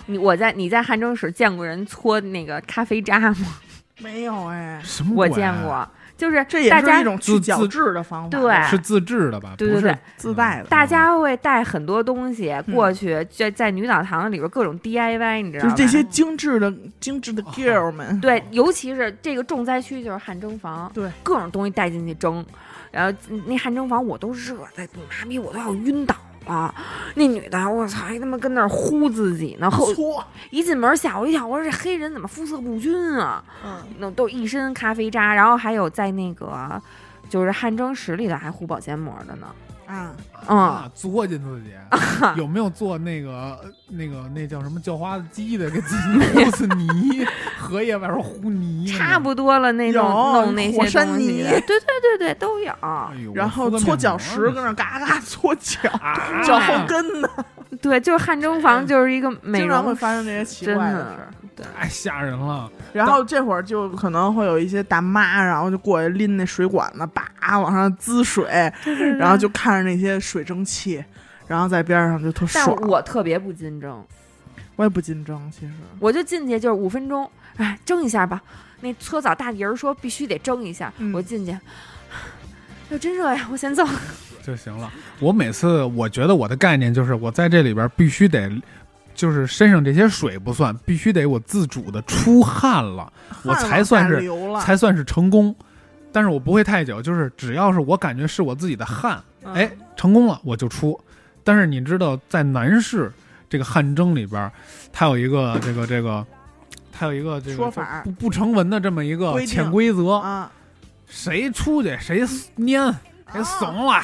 你我在你在汗蒸室见过人搓那个咖啡渣吗？没有哎，什么我见过，就是这也大家是一种去自角自质的方法，对是自制的吧？不是对对对自带的。大家会带很多东西过去，在在女澡堂里边各种 DIY，你知道吗？就是这些精致的精致的 girl 们，对，尤其是这个重灾区就是汗蒸房，对，各种东西带进去蒸，然后那汗蒸房我都热的妈逼，我都要晕倒了。那女的，我操，还他妈跟那儿呼自己呢，后搓，一进门吓我一跳，我说这黑人怎么肤色不均啊？嗯，那都一身咖啡渣，然后还有在那个就是汗蒸室里的还糊保鲜膜的呢。啊，作进自己，有没有做那个那个那叫什么叫花子鸡的，给自己 糊死泥，荷叶外边糊泥，差不多了，那种弄那些火山泥，对对对对都有。哎。然后搓脚石搁那嘎嘎搓脚，啊。脚后跟呢，对，就是汗蒸房就是一个美经常会，发生这些奇真怪的事儿。太吓人了。然后这会儿就可能会有一些大妈，然后就过来拎那水管子，叭往上滋水，然后就看着那些水蒸气，然后在边上就特但爽。我特别不禁蒸，我也不禁蒸，其实我就进去就是五分钟，哎，蒸一下吧。那搓澡大姨儿说必须得蒸一下，嗯我进去，哟，真热呀，我先走。就行了。我每次我觉得我的概念就是，我在这里边必须得，就是身上这些水不算，必须得我自主的出汗了，我才算是。才算是成功。但是我不会太久，就是只要是我感觉是我自己的汗，嗯哎，成功了我就出。但是你知道，在男士这个汗蒸里边，它有一个这个这个，它有一个这个说法不不成文的这么一个潜规则，啊，谁出去谁蔫，谁怂了，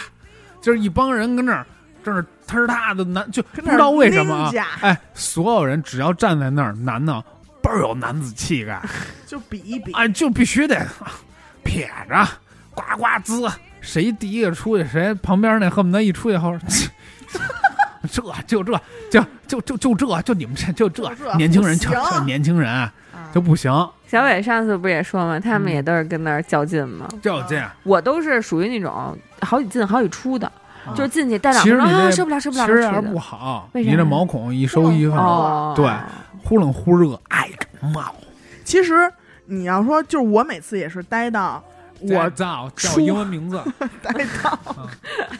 就是一帮人跟那儿，这儿他是他的男，就不知道为什么啊，哎，所有人只要站在那儿，男的倍儿有男子气概，就比一比，哎，就必须得 撇着，呱呱滋，谁第一个出去，谁旁边那恨不得一出去后，这就这就就就就这就你们这就这年轻人就就年轻人啊就不行，小伟上次不是也说吗，他们嗯也都是跟那儿较劲吗。较劲。我都是属于那种好几进好几出的，就是进去待两其实分钟啊，你这受不了受不了，其实还是不好，为啥你这毛孔一收一放，哦，对忽冷忽热，爱感冒。其实你要说，就是我每次也是待到我叫叫出英文名字，带 dog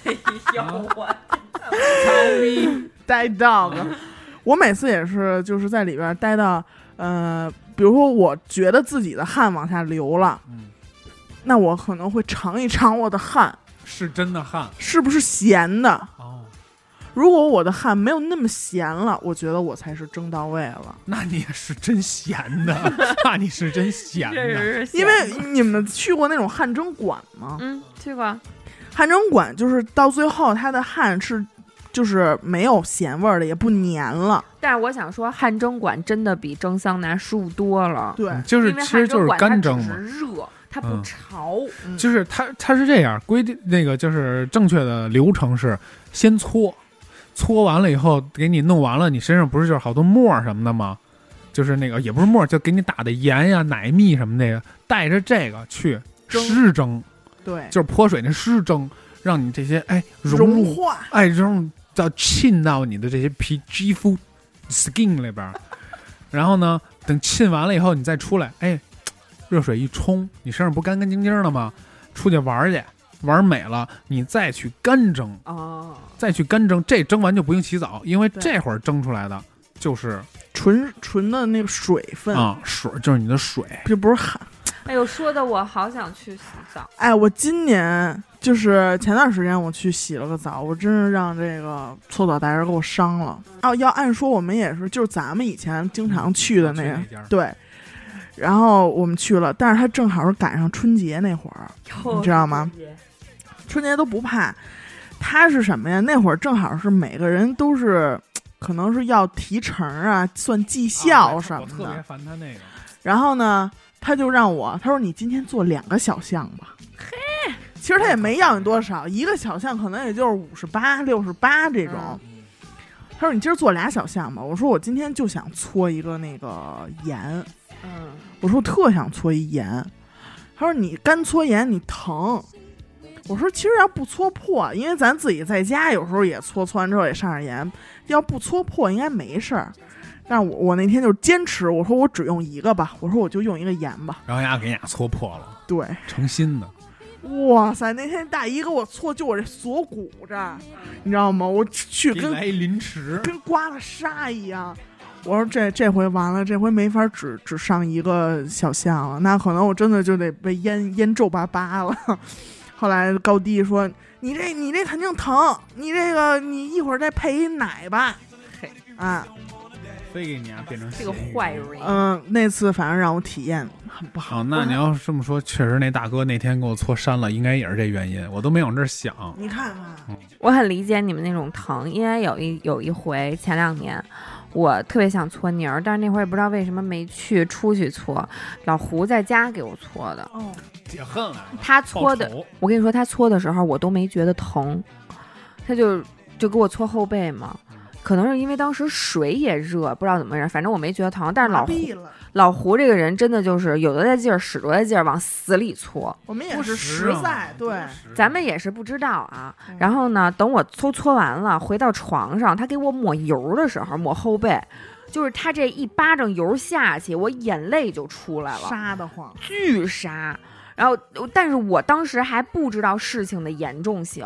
哎呦我，操 dog，我每次也是就是在里边待到呃，比如说我觉得自己的汗往下流了，嗯，那我可能会尝一尝我的汗是真的汗是不是咸的。哦，如果我的汗没有那么咸了，我觉得我才是蒸到位了。那你也是真咸的，那你是真闲确的，实是因为你们去过那种汗蒸馆吗？嗯去过，汗蒸馆就是到最后它的汗是就是没有咸味儿的，也不粘了。但是我想说，汗蒸馆真的比蒸桑拿舒服多了。对，嗯就是因为其实就是汗干蒸嘛蒸馆它只。是热，它不嗯潮。嗯就是它它是这样规定，那个就是正确的流程是先搓，搓完了以后给你弄完了，你身上不是就是好多沫儿什么的吗？就是那个也不是沫儿，就给你打的盐呀、奶蜜什么那个，带着这个去湿蒸，对，就是泼水那湿蒸，让你这些哎融融化。哎融到沁到你的这些皮肌肤 skin 里边儿，然后呢，等沁完了以后，你再出来，哎，热水一冲，你身上不干干净净的吗？出去玩儿去，玩儿美了，你再去干蒸，哦，再去干蒸，这蒸完就不用洗澡，因为这会儿蒸出来的就是纯纯的那个水分，啊水，就是你的水。这不是汗。哎呦，说的我好想去洗澡。哎，我今年就是前段时间我去洗了个澡，我真是让这个搓澡大人给我伤了。哦，要按说我们也是，就是咱们以前经常去的那个对。然后我们去了，但是他正好是赶上春节那会儿，你知道吗？春节都不怕，他是什么呀？那会儿正好是每个人都是，可能是要提成啊，算绩效什么的。我特别烦他那个，然后呢，他就让我，他说你今天做两个小项吧。嘿，其实他也没要你多少，一个小项可能也就是五十八、六十八这种。嗯他说你今儿做俩小项吧。我说我今天就想搓一个那个盐。嗯，我说我特想搓一盐。他说你干搓盐你疼。我说其实要不搓破，因为咱自己在家有时候也搓，搓完之后也上点盐，要不搓破应该没事儿。但是我我那天就坚持，我说我只用一个吧，我说我就用一个盐吧。然后丫给你俩搓破了，对，成心的。哇塞，那天大姨给我搓，就我这锁骨这儿，你知道吗？我去跟给你来一凌迟，跟刮了痧一样。我说这这回完了，这回没法只只上一个小项了，那可能我真的就得被腌腌皱巴巴了。后来高低说：“你这你这肯定疼，你这个你一会儿再配一奶吧。嘿”啊，非给你啊变成这个坏人。嗯，那次反正让我体验很不好。哦，那你要 这么说，确实那大哥那天给我搓删了，应该也是这原因，我都没往这儿想。你看看，我很理解你们那种疼，因为有一有一回前两年，我特别想搓泥儿，但是那会儿也不知道为什么没去出去搓，老胡在家给我搓的。哦，解恨了，他搓的，我跟你说，他搓的时候我都没觉得疼，他就就给我搓后背嘛。可能是因为当时水也热，不知道怎么回事，反正我没觉得疼。但是老胡。老胡这个人真的就是有多大劲儿使多大劲儿，往死里搓。我们也是实在，对，咱们也是不知道啊嗯。然后呢，等我搓搓完了，回到床上，他给我抹油的时候，抹后背，就是他这一巴掌油下去，我眼泪就出来了，沙的慌。巨沙。然后，但是我当时还不知道事情的严重性，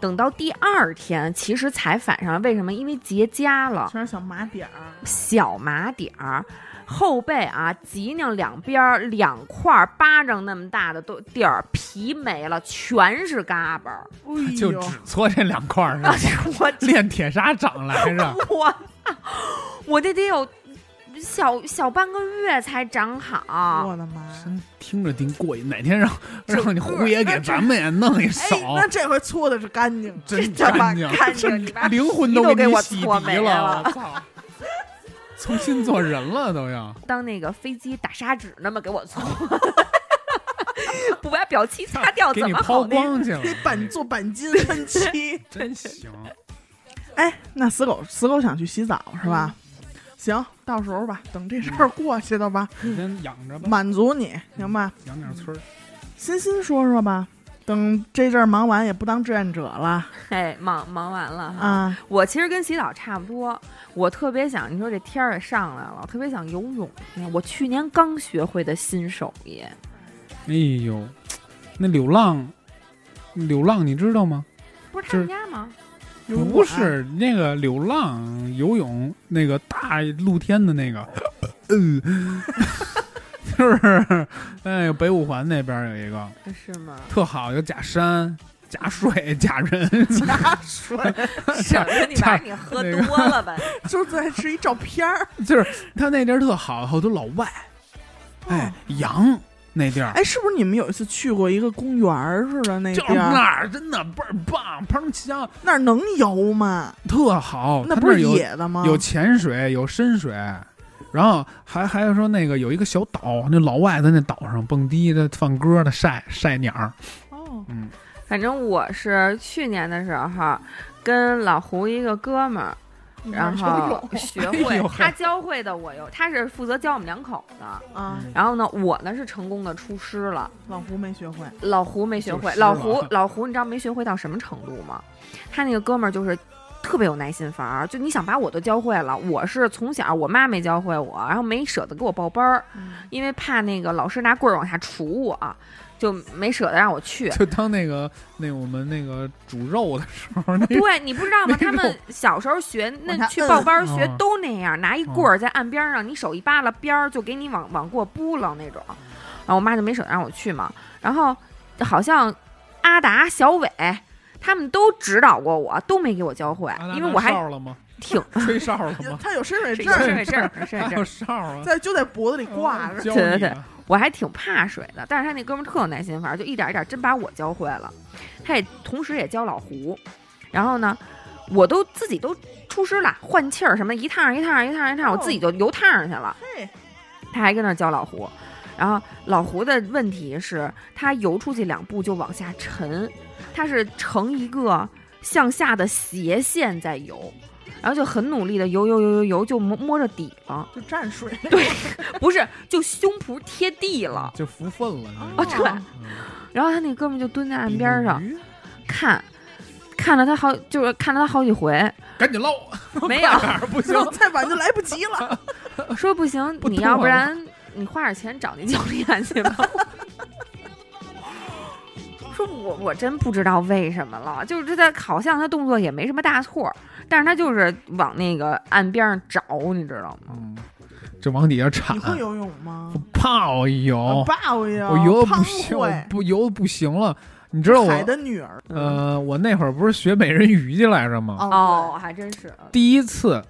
等到第二天，其实才反上来。为什么？因为结痂了，全是小麻点儿，小麻点儿。后背啊，脊梁两边儿两块儿巴掌那么大的都地儿皮没了，全是嘎巴儿。就只搓这两块儿是吧？我练铁砂掌来着，我我这得有小小半个月才长好。我的妈！真听着挺过瘾。哪天让让你胡爷给咱们也弄一手哎，，那这回搓的是干净，真 干净，干净，你把灵魂皮都给我洗搓没了我操！重新做人了都要，当那个飞机打砂纸那么给我搓，不把表漆擦掉给你怎么？抛光去了，给板做钣金喷漆。真行。哎，那死狗死狗想去洗澡是吧？行，到时候吧，等这事儿过去了吧，你先养着吧，满足你，行吧？养点村儿。欣欣说说吧，等这阵儿忙完也不当志愿者了哎，忙忙完了哈。啊。我其实跟洗澡差不多，我特别想，你说这天儿也上来了，我特别想游泳去。我去年刚学会的新手艺，哎呦，那柳浪，柳浪你知道吗？不是他们家吗？不是那个流浪游泳那个大露天的那个，嗯，就是哎，北五环那边有一个是吗？特好，有假山、假水、假人、假水，什么？你把你喝多了吧？就是在是一照片儿，就是他那地儿特好，好多老外，哎，羊。那地儿，哎，是不是你们有一次去过一个公园似的那地儿？那儿真的倍儿棒，喷枪，那儿能游吗？特好，那不是野的吗？有潜水，有深水，然后还还有说那个有一个小岛，那老外在那岛上蹦迪的、放歌的、晒晒鸟。哦，嗯，反正我是去年的时候跟老胡一个哥们儿。然后学 会他教会的我又，他是负责教我们两口子。啊，然后呢，我呢是成功的出师了。老胡没学会，老胡没学会。老胡老胡，你知道没学会到什么程度吗？他那个哥们儿就是特别有耐心反而，就你想把我都教会了。我是从小我妈没教会我，然后没舍得给我报班儿，因为怕那个老师拿棍儿往下杵我。就没舍得让我去，就当那个那我们那个煮肉的时候，对你不知道吗？他们小时候学那去报班学都那样，拿一棍儿在岸边上，你手一扒拉边儿就给你往往过扑棱那种。然后我妈就没舍得让我去嘛。然后好像阿达、小伟他们都指导过我，都没给我教会，因为我还挺 吹哨了吗？他有深水证，深水证，深水证，哨啊，在就在脖子里挂着。对对对。我还挺怕水的，但是他那哥们儿特有耐心，反正就一点一点真把我教会了。他也同时也教老胡，然后呢，我都自己都出师了，换气儿什么一趟一趟一趟一趟，我自己就游趟上去了。嘿他还跟那教老胡，然后老胡的问题是，他游出去两步就往下沉，他是成一个向下的斜线在游。然后就很努力的游游游游游，就摸摸着底了，就站水。对，不是，就胸脯贴地了，就浮粪了。啊，对。然后他那哥们就蹲在岸边上看，看了他好，就是看了他好几回。赶紧捞，没有，不行，再晚就来不及了。说不行，你要不然你花点钱找那教练去吧。说我我真不知道为什么了，就是他好像他动作也没什么大错。但是他就是往那个岸边上找，你知道吗？这往底下铲。你会游泳吗？我怕我游，怕我游，我游的不行，不游的不行了。你知道我海的女儿。呃，我那会儿不是学美人鱼去来着吗？哦，还真是。第一次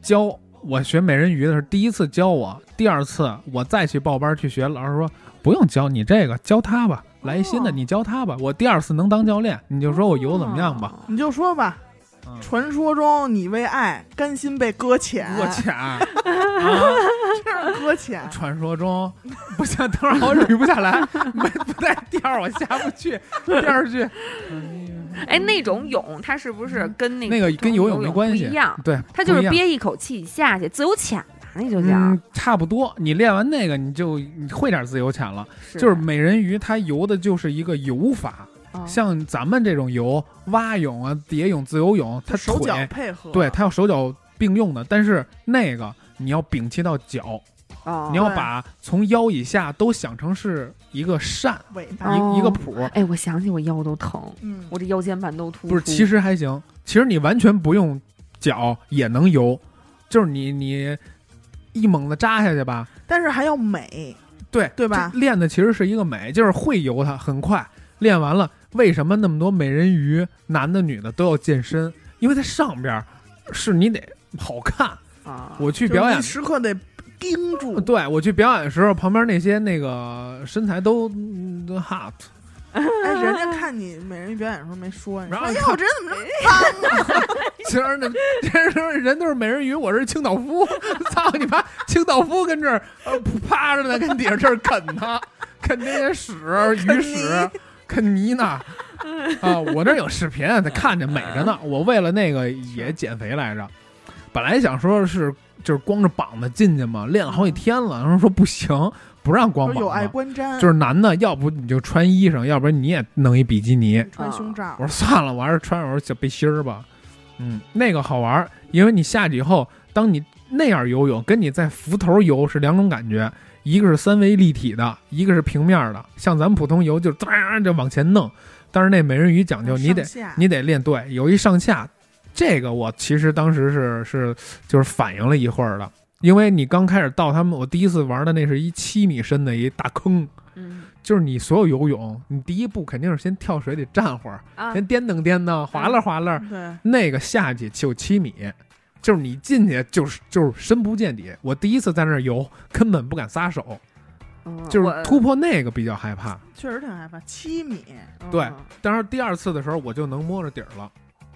教我学美人鱼的时候，第一次教我，第二次我再去报班去学，老师说不用教你这个，教他吧，来一新的，你教他吧。我第二次能当教练，你就说我游怎么样吧？你就说吧。传说中，你为爱甘心被搁浅？搁浅 啊！这是搁浅。传说中，不行，等会儿我捋不下来，没不带调，我下不去。第二句，哎，那种泳，它是不是跟那那个跟游泳没关系？一样，对，它就是憋一口气下去，自由潜吧，那就叫。差不多，你练完那个，你就你会点自由潜了。就是美人鱼，它游的就是一个游法。像咱们这种游蛙泳啊、蝶泳、自由泳，它手脚配合，对，它要手脚并用的。但是那个你要摒弃到脚，你要把从腰以下都想成是一个扇，尾巴一一个谱。哎，我想起我腰都疼，嗯我这腰间盘都突。不是，其实还行，其实你完全不用脚也能游，就是你你一猛子扎下去吧。但是还要美，对对吧？练的其实是一个美，就是会游它很快，练完了。为什么那么多美人鱼，男的女的都要健身？因为它上边是你得好看啊！我去表演时刻得盯住。对我去表演的时候，旁边那些那个身材都都 hot。哎，人家看你美人鱼表演的时候没说，然后哎呀，我这人怎么这么脏啊？其实那其实人都是美人鱼，我是清道夫。操你妈！清道夫跟这儿呃趴着呢，跟底下这儿啃呢，啃那些屎鱼屎。啃泥呢，啊！我这有视频，他看着美着呢。我为了那个也减肥来着，本来想说是就是光着膀子进去嘛，练了好几天了，然后说不行，不让光膀子，有碍观瞻。就是男的，要不你就穿衣裳，要不然你也弄一比基尼，穿胸罩。我说算了，我还是穿我说小背心儿吧。嗯，那个好玩，因为你下去以后，当你那样游泳，跟你在浮头游是两种感觉。一个是三维立体的，一个是平面的。像咱们普通游就嘚就往前弄，但是那美人鱼讲究你得你得练对，有一上下。这个我其实当时是是就是反应了一会儿的，因为你刚开始到他们，我第一次玩的那是一七米深的一大坑，嗯。就是你所有游泳，你第一步肯定是先跳水里站会儿，啊，先颠蹬颠蹬，滑了滑了，对，那个下去就七米，就是你进去就是就是深不见底。我第一次在那儿游，根本不敢撒手，嗯就是突破那个比较害怕。确实挺害怕，七米，对嗯。但是第二次的时候，我就能摸着底儿了。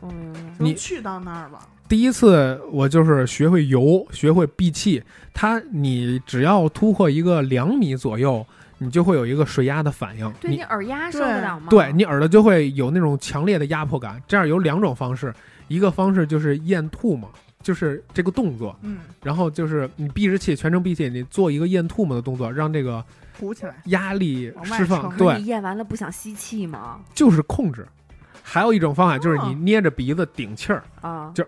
嗯你去到那儿吧，第一次我就是学会游，学会闭气。它你只要突破一个两米左右，你就会有一个水压的反应。对你耳压受得了吗？对你耳朵就会有那种强烈的压迫感。这样有两种方式，一个方式就是咽吐沫，就是这个动作，嗯，然后就是你闭着气，全程闭气，你做一个咽吐沫的动作，让这个鼓起来，压力释放。对你，咽完了不想吸气吗？就是控制。还有一种方法就是你哦捏着鼻子顶气儿。啊，就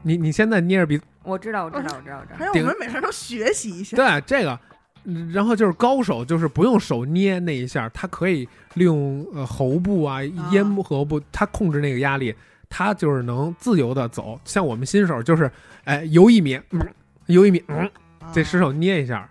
你你现在捏着鼻子，我知道，我知道，我知道，我知道。还有我顶们每个人都学习一下，对这个，嗯然后就是高手，就是不用手捏那一下，他可以利用呃喉部啊、咽部、喉部，他控制那个压力，他就是能自由的走。像我们新手就是，哎，游一米，嗯，游一米，这失手捏一下。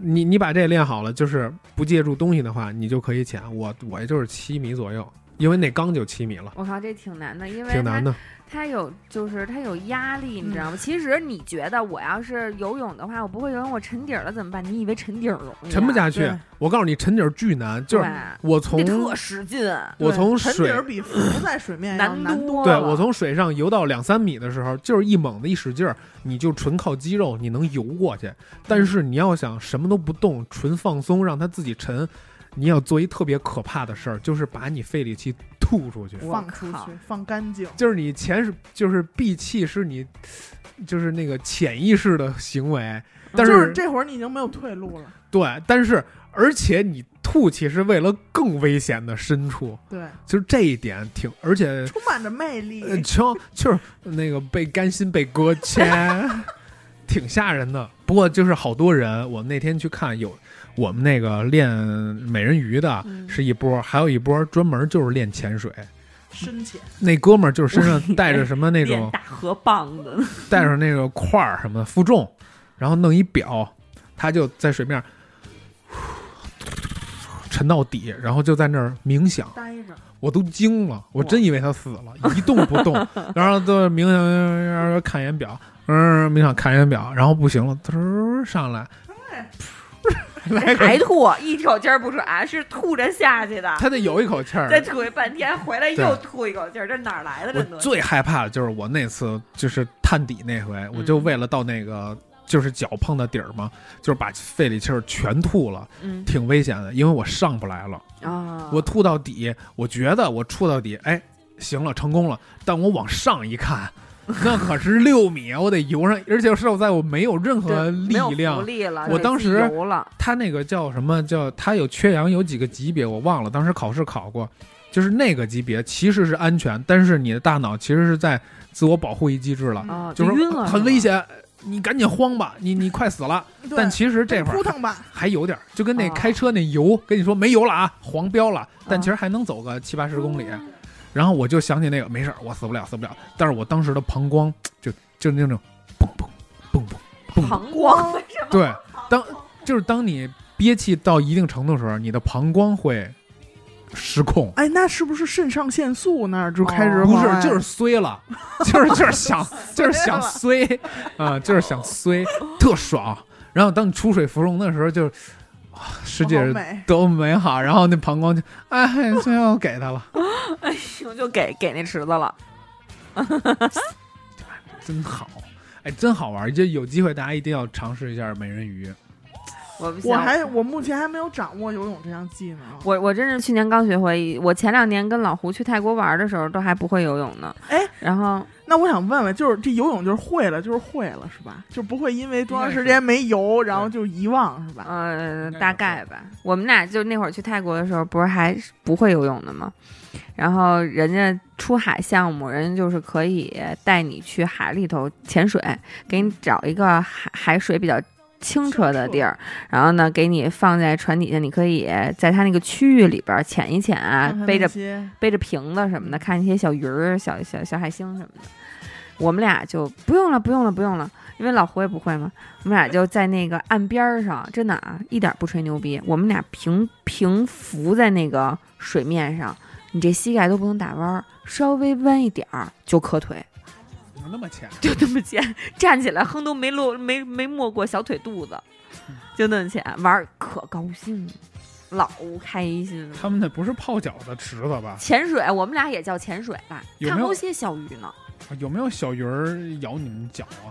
你你把这练好了，就是不借助东西的话，你就可以潜。我我也就是七米左右，因为那缸就七米了，我靠，这挺难的，因为挺难的。它有就是它有压力，你知嗯道吗？其实你觉得我要是游泳的话，我不会游泳，我沉底儿了怎么办？你以为沉底儿容易啊？沉不下去。我告诉你，沉底儿巨难，就是我从特使劲。我从沉底水儿比浮在水面难多了对我从水上游到两三米的时候，就是一猛子一使劲儿，你就纯靠肌肉你能游过去。但是你要想什么都不动，纯放松，让它自己沉，你要做一特别可怕的事儿，就是把你肺里气吐出去。放出去，放干净。就是你潜是就是闭气是你，就是那个潜意识的行为，但就是这会儿你已经没有退路了，对，但是而且你吐气是为了更危险的深处，对，就是这一点挺，而且充满着魅力。呃，就就是那个被甘心被搁浅，挺吓人的。不过就是好多人，我那天去看有我们那个练美人鱼的嗯。是一波，还有一波专门就是练潜水。深浅，那哥们儿就是身上带着什么那种 大河蚌子，带上那个块儿什么负重，然后弄一表，他就在水面沉到底，然后就在那儿冥想。待着，我都惊了，我真以为他死了，一动不动，然后都冥想看一眼表，嗯，冥想看一眼表，然后不行了，嘚儿上来，还吐，一口气儿不喘，是吐着下去的。他得有一口气儿。再吐一半天，回来又吐一口气儿，这哪儿来的这最害怕的就是我那次就是探底那回，我就为了到那个就是脚碰到底儿嘛，就是把肺里气儿全吐了，嗯挺危险的，因为我上不来了。啊，我吐到底，我觉得我触到底，哎，行了，成功了。但我往上一看，那可是六米，我得游上，而且是在我没有任何对力量浮。力了，我当时他那个叫什么叫？他有缺氧，有几个级别我忘了，当时考试考过，就是那个级别其实是安全，但是你的大脑其实是在自我保护一机制了，啊，就是晕了，很危。险，你赶紧慌吧，你你快死了。但其实这会儿扑腾吧，还有点儿，就跟那哦开车那油，跟你说没油了啊，黄标了，但其实还能走个七八十公里。然后我就想起那个没事儿，我死不了，死不了。但是我当时的膀胱就就那种嘣嘣嘣嘣嘣，膀胱为什么？对，当就是当你憋气到一定程度的时候，你的膀胱会失控。哎，那是不是肾上腺素那儿就开始哦不是就是衰了，就是就是想就是想衰啊、就是想衰，特爽。然后当你出水芙蓉的时候就，哇，世界好美多美好。然后那膀胱就，哎，最后给他了，哎呦，就给给那池子了。真好，哎，真好玩。就有机会大家一定要尝试一下美人鱼。我不我还我目前还没有掌握游泳这项技能。我我真是去年刚学会，我前两年跟老胡去泰国玩的时候都还不会游泳呢。哎，然后那我想问问，就是这游泳就是会了，就是会了，是吧？就不会因为多长时间没游，然后就遗忘，是吧？呃应该，是大概吧。我们俩就那会儿去泰国的时候，不是还不会游泳的吗？然后人家出海项目，人家就是可以带你去海里头潜水，给你找一个海海水比较轻车的地儿，然后呢，给你放在船底下，你可以在它那个区域里边儿潜一潜啊背着背着瓶子什么的，看一些小鱼儿、小小小海星什么的。我们俩就不用了，不用了，不用了，因为老胡也不会嘛。我们俩就在那个岸边儿上，真的啊，一点不吹牛逼，我们俩平平浮在那个水面上，你这膝盖都不能打弯儿，稍微弯一点儿就磕腿，怎那么浅？就那么浅，站起来哼都没落没没没过小腿肚子，就那么浅，玩儿可高兴了，老开心了。他们那不是泡脚的池子吧？潜水，我们俩也叫潜水吧，有没有些小鱼呢。有没有小鱼儿咬你们脚啊？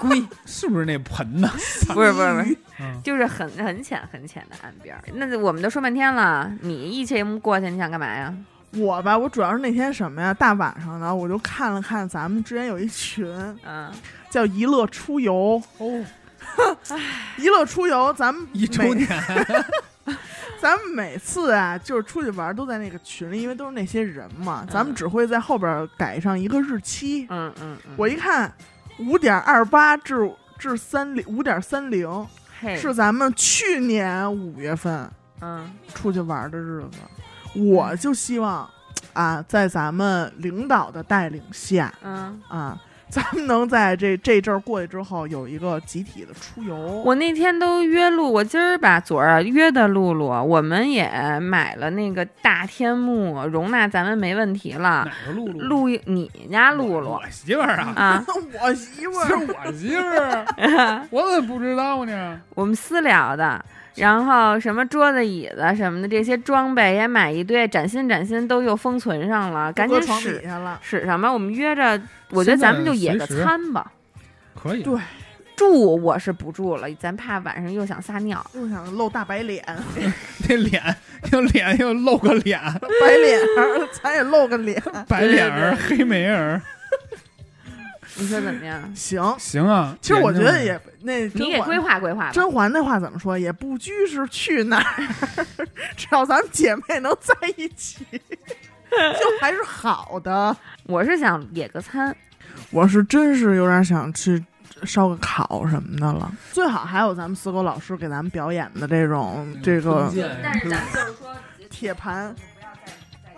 龟是不是那盆呢？不是不是不是，就是很很浅很浅的岸边。那我们都说半天了，你一节目过去，你想干嘛呀？我吧，我主要是那天什么呀，大晚上的，我就看了看咱们之前有一群嗯，叫“一乐出游哦，”，一乐出游，咱们一周每年，咱们每次啊，就是出去玩都在那个群里，因为都是那些人嘛，咱们嗯。只会在后边改上一个日期。嗯嗯嗯，我一看，五点二八至至三零，五点三零嘿。是咱们去年五月份嗯。出去玩的日子。我就希望啊，在咱们领导的带领下嗯。啊，咱们能在这这阵儿过去之后有一个集体的出游。我那天都约露，我今儿吧，昨儿啊约的露露，我们也买了那个大天幕，容纳咱们没问题了。哪个露露？露你家露露我媳妇儿啊，啊，我媳妇儿是，我媳妇儿，我怎么不知道呢？我们私聊的，然后什么桌子、椅子什么的这些装备也买一堆，崭新崭新都又封存上了，赶紧搁床底使下了。使上吧。我们约着，我觉得咱们就野个餐吧。可以，对住我是不住了，咱怕晚上又想撒尿。又想露大白脸，那脸又脸又露个脸，白脸儿，咱也露个脸。白脸儿、黑眉儿，你说怎么样？行，行啊。其实我觉得也那你给规划规划吧。甄嬛那话怎么说？也不拘是去哪儿，只要咱们姐妹能在一起，就还是好的。我是想野个餐，我是真是有点想去烧个烤什么的了，最好还有咱们死狗老师给咱们表演的这种这个但是咱就是说，铁盘，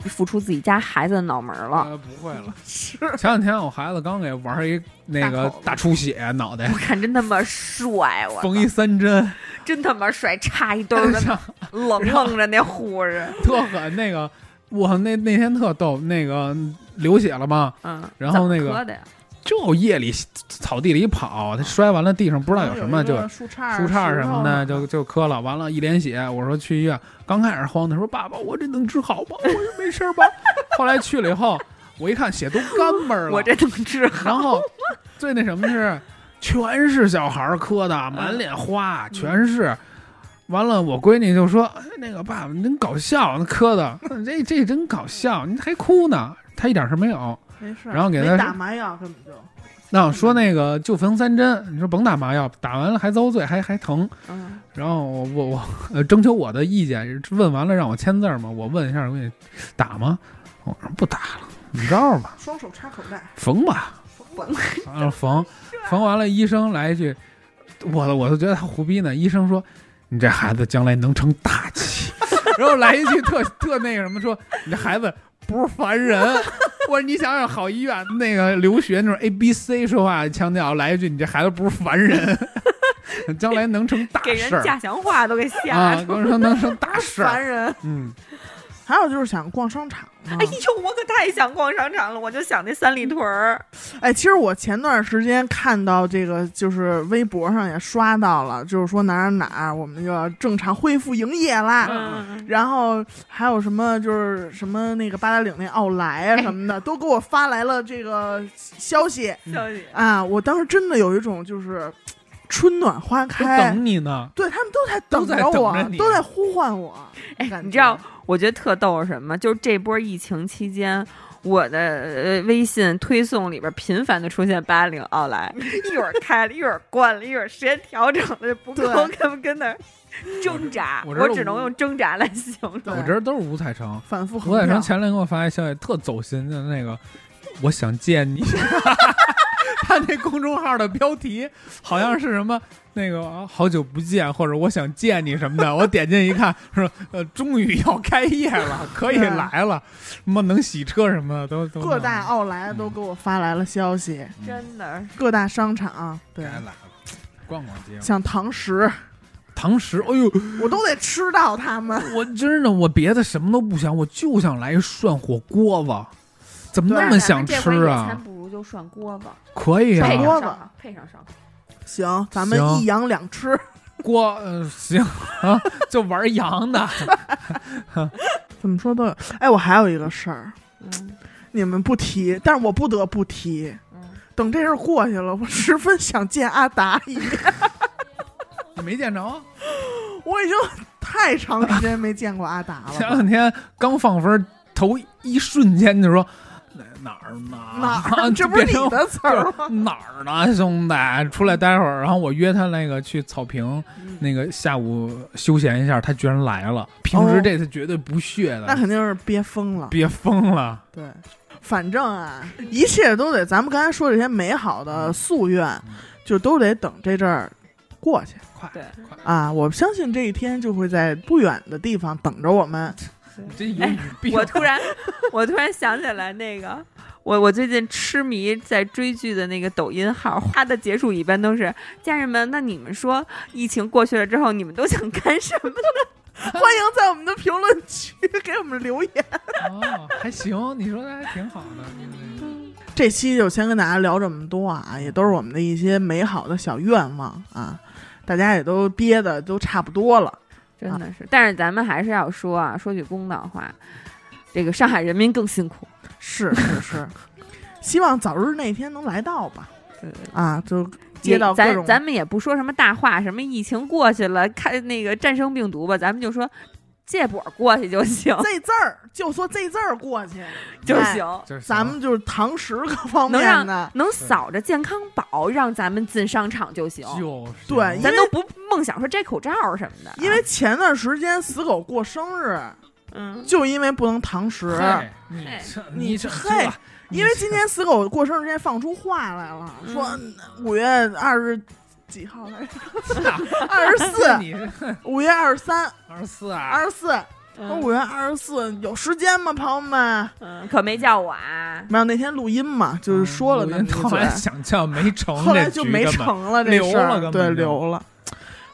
付出自己家孩子的脑门了。呃，不会了。是前两天我孩子刚给玩一那个大出血，脑袋我看真他妈帅，我缝一三针，真他妈帅，插一兜儿的冷愣着那护士，特狠。那个我那那天特逗，那个流血了嘛，嗯，然后那个就夜里草地里跑，他摔完了，地上不知道有什么，就树杈、树杈什么的，就就磕了。完了，一脸血，我说去医院。刚开始慌，他说：“爸爸，我这能治好吗？我说没事吧？” 后来去了以后，我一看血都干巴了。我这能治好。然后最那什么是，全是小孩儿磕的，满脸花，全是。完了，我闺女就说：“哎，那个爸爸，你真搞笑，那磕的，这这真搞笑，你还哭呢。”他一点事没有。没事，然后给他打麻药，根本就那我说那个就缝三针，你说甭打麻药，打完了还遭罪，还还疼。嗯，然后我我我呃征求我的意见，问完了让我签字嘛，我问一下，我给你打吗？我说不打了，你照着吧，双手插口袋，缝吧，缝完了缝，缝完了，医生来一句，我我都觉得他胡逼呢。医生说你这孩子将来能成大器，然后来一句特特那个什么，说你这孩子不是凡人。我说你想想，好医院那个留学那种 A B C 说话腔调，来一句你这孩子不是凡人，将来能成大给人事儿家乡话都给吓啊，能成能成大事儿。烦人。嗯，还有就是想逛商场嘛哎呦，我可太想逛商场了，我就想那三里屯儿。哎，其实我前段时间看到这个，就是微博上也刷到了，就是说哪儿哪儿我们就要正常恢复营业啦。嗯，然后还有什么就是什么那个八达岭那奥莱啊什么的，都给我发来了这个消息消息。啊！我当时真的有一种就是春暖花开，等你呢。对他们都在等着我，都在呼唤我。哎你知道，我觉得特逗是什么？就是这波疫情期间。我的呃微信推送里边频繁的出现八零奥莱，一会儿开了，一会儿关了，一会儿时间调整的不够，对跟不跟那儿挣扎？我只能用挣扎来形容。我这都是五彩城，反复五彩城，前两天给我发一消息，特走心的那个，我想见你。他那公众号的标题好像是什么那个好久不见，或者我想见你什么的。我点进一看，说呃，终于要开业了，可以来了，什么能洗车什么的都都各大奥莱都给我发来了消息，真的各大商场对该，来了，逛逛街。像堂食，堂食，哎呦，我都得吃到他们。我真的我别的什么都不想，我就想来一涮火锅子，怎么那么想吃啊？就涮锅子，可以涮锅子啊，配上烧烤，配上。行，咱们行一羊两吃。锅呃行啊，就玩羊的，怎么说都有。哎，我还有一个事儿，嗯你们不提，但是我不得不提。嗯，等这事儿过去了，我十分想见阿达一面。你没见着？我已经太长时间没见过阿达了前了。两天刚放分，头一瞬间就说哪哪儿呢？哪儿？这不是你的词儿吗？哪儿呢，兄弟？出来待会儿，然后我约他那个去草坪，那个下午休闲一下，他居然来了。平时哦这次绝对不屑的，那肯定是憋疯了。憋疯了。对，反正啊，一切都得，咱们刚才说这些美好的夙愿，就都得等这阵儿过去快对快，啊！我相信这一天就会在不远的地方等着我们。你这有语病。我突然，我突然想起来那个，我我最近痴迷在追剧的那个抖音号，它的结束一般都是家人们，那你们说疫情过去了之后，你们都想干什么呢？欢迎在我们的评论区给我们留言。哦，还行，你说的还挺好的。嗯 这期就先跟大家聊这么多啊，也都是我们的一些美好的小愿望啊，大家也都憋的都差不多了。真的是，但是咱们还是要说啊，说句公道话，这个上海人民更辛苦。是是是，希望早日那天能来到吧。对对啊，就接到咱咱们也不说什么大话，什么疫情过去了，看那个战胜病毒吧，咱们就说这波过去就行这字儿，就说这字儿过去 就哎行。就是咱们就是堂食各方面的，能扫着健康宝，让咱们进商场就行。就是对咱都不梦想说摘口罩什么的，因为前段时间死狗过生日，嗯，就因为不能堂食，你你这嘿这因为今年死狗过生日之前放出话来了，嗯说五月二十几号来着？二十四，你。五月二十三、二十四啊？二十四，说嗯五月二十四有时间吗，朋友们？嗯，可没叫我啊。没有那天录音嘛，就是说了那么后来，想叫没成，后来就没成了这留事儿了对，就留了。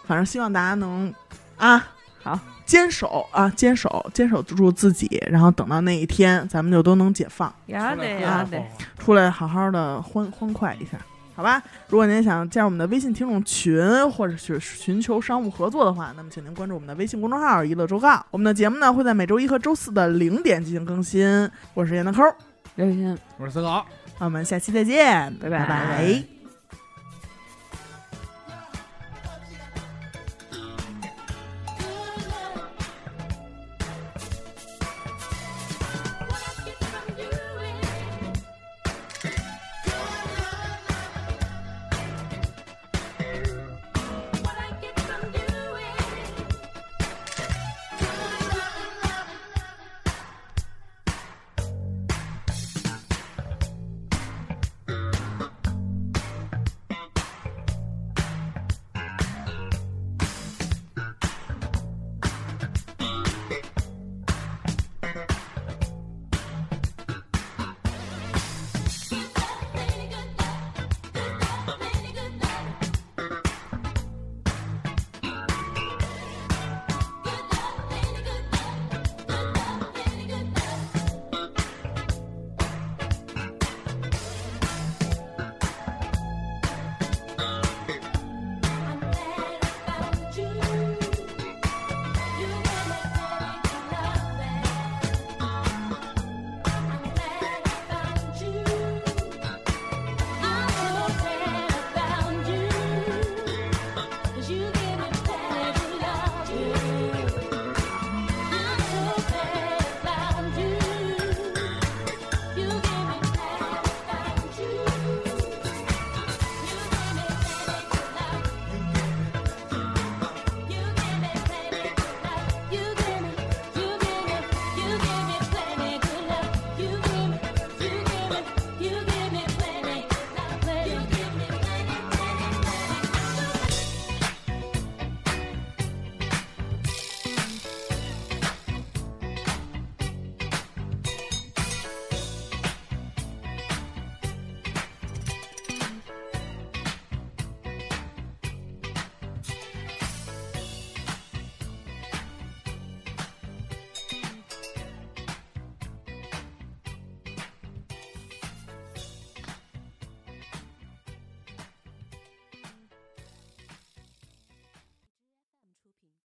反正希望大家能啊，好。坚守啊，坚守，坚守住自己，然后等到那一天，咱们就都能解放，呀得呀啊得，出来好好的欢欢快一下，好吧？如果您想加入我们的微信听众群，或者是寻求商务合作的话，那么请您关注我们的微信公众号“娱乐周告”。我们的节目呢会在每周一和周四的零点进行更新。我是闫德抠，刘雨欣。我是思考。那我们下期再见，拜拜拜拜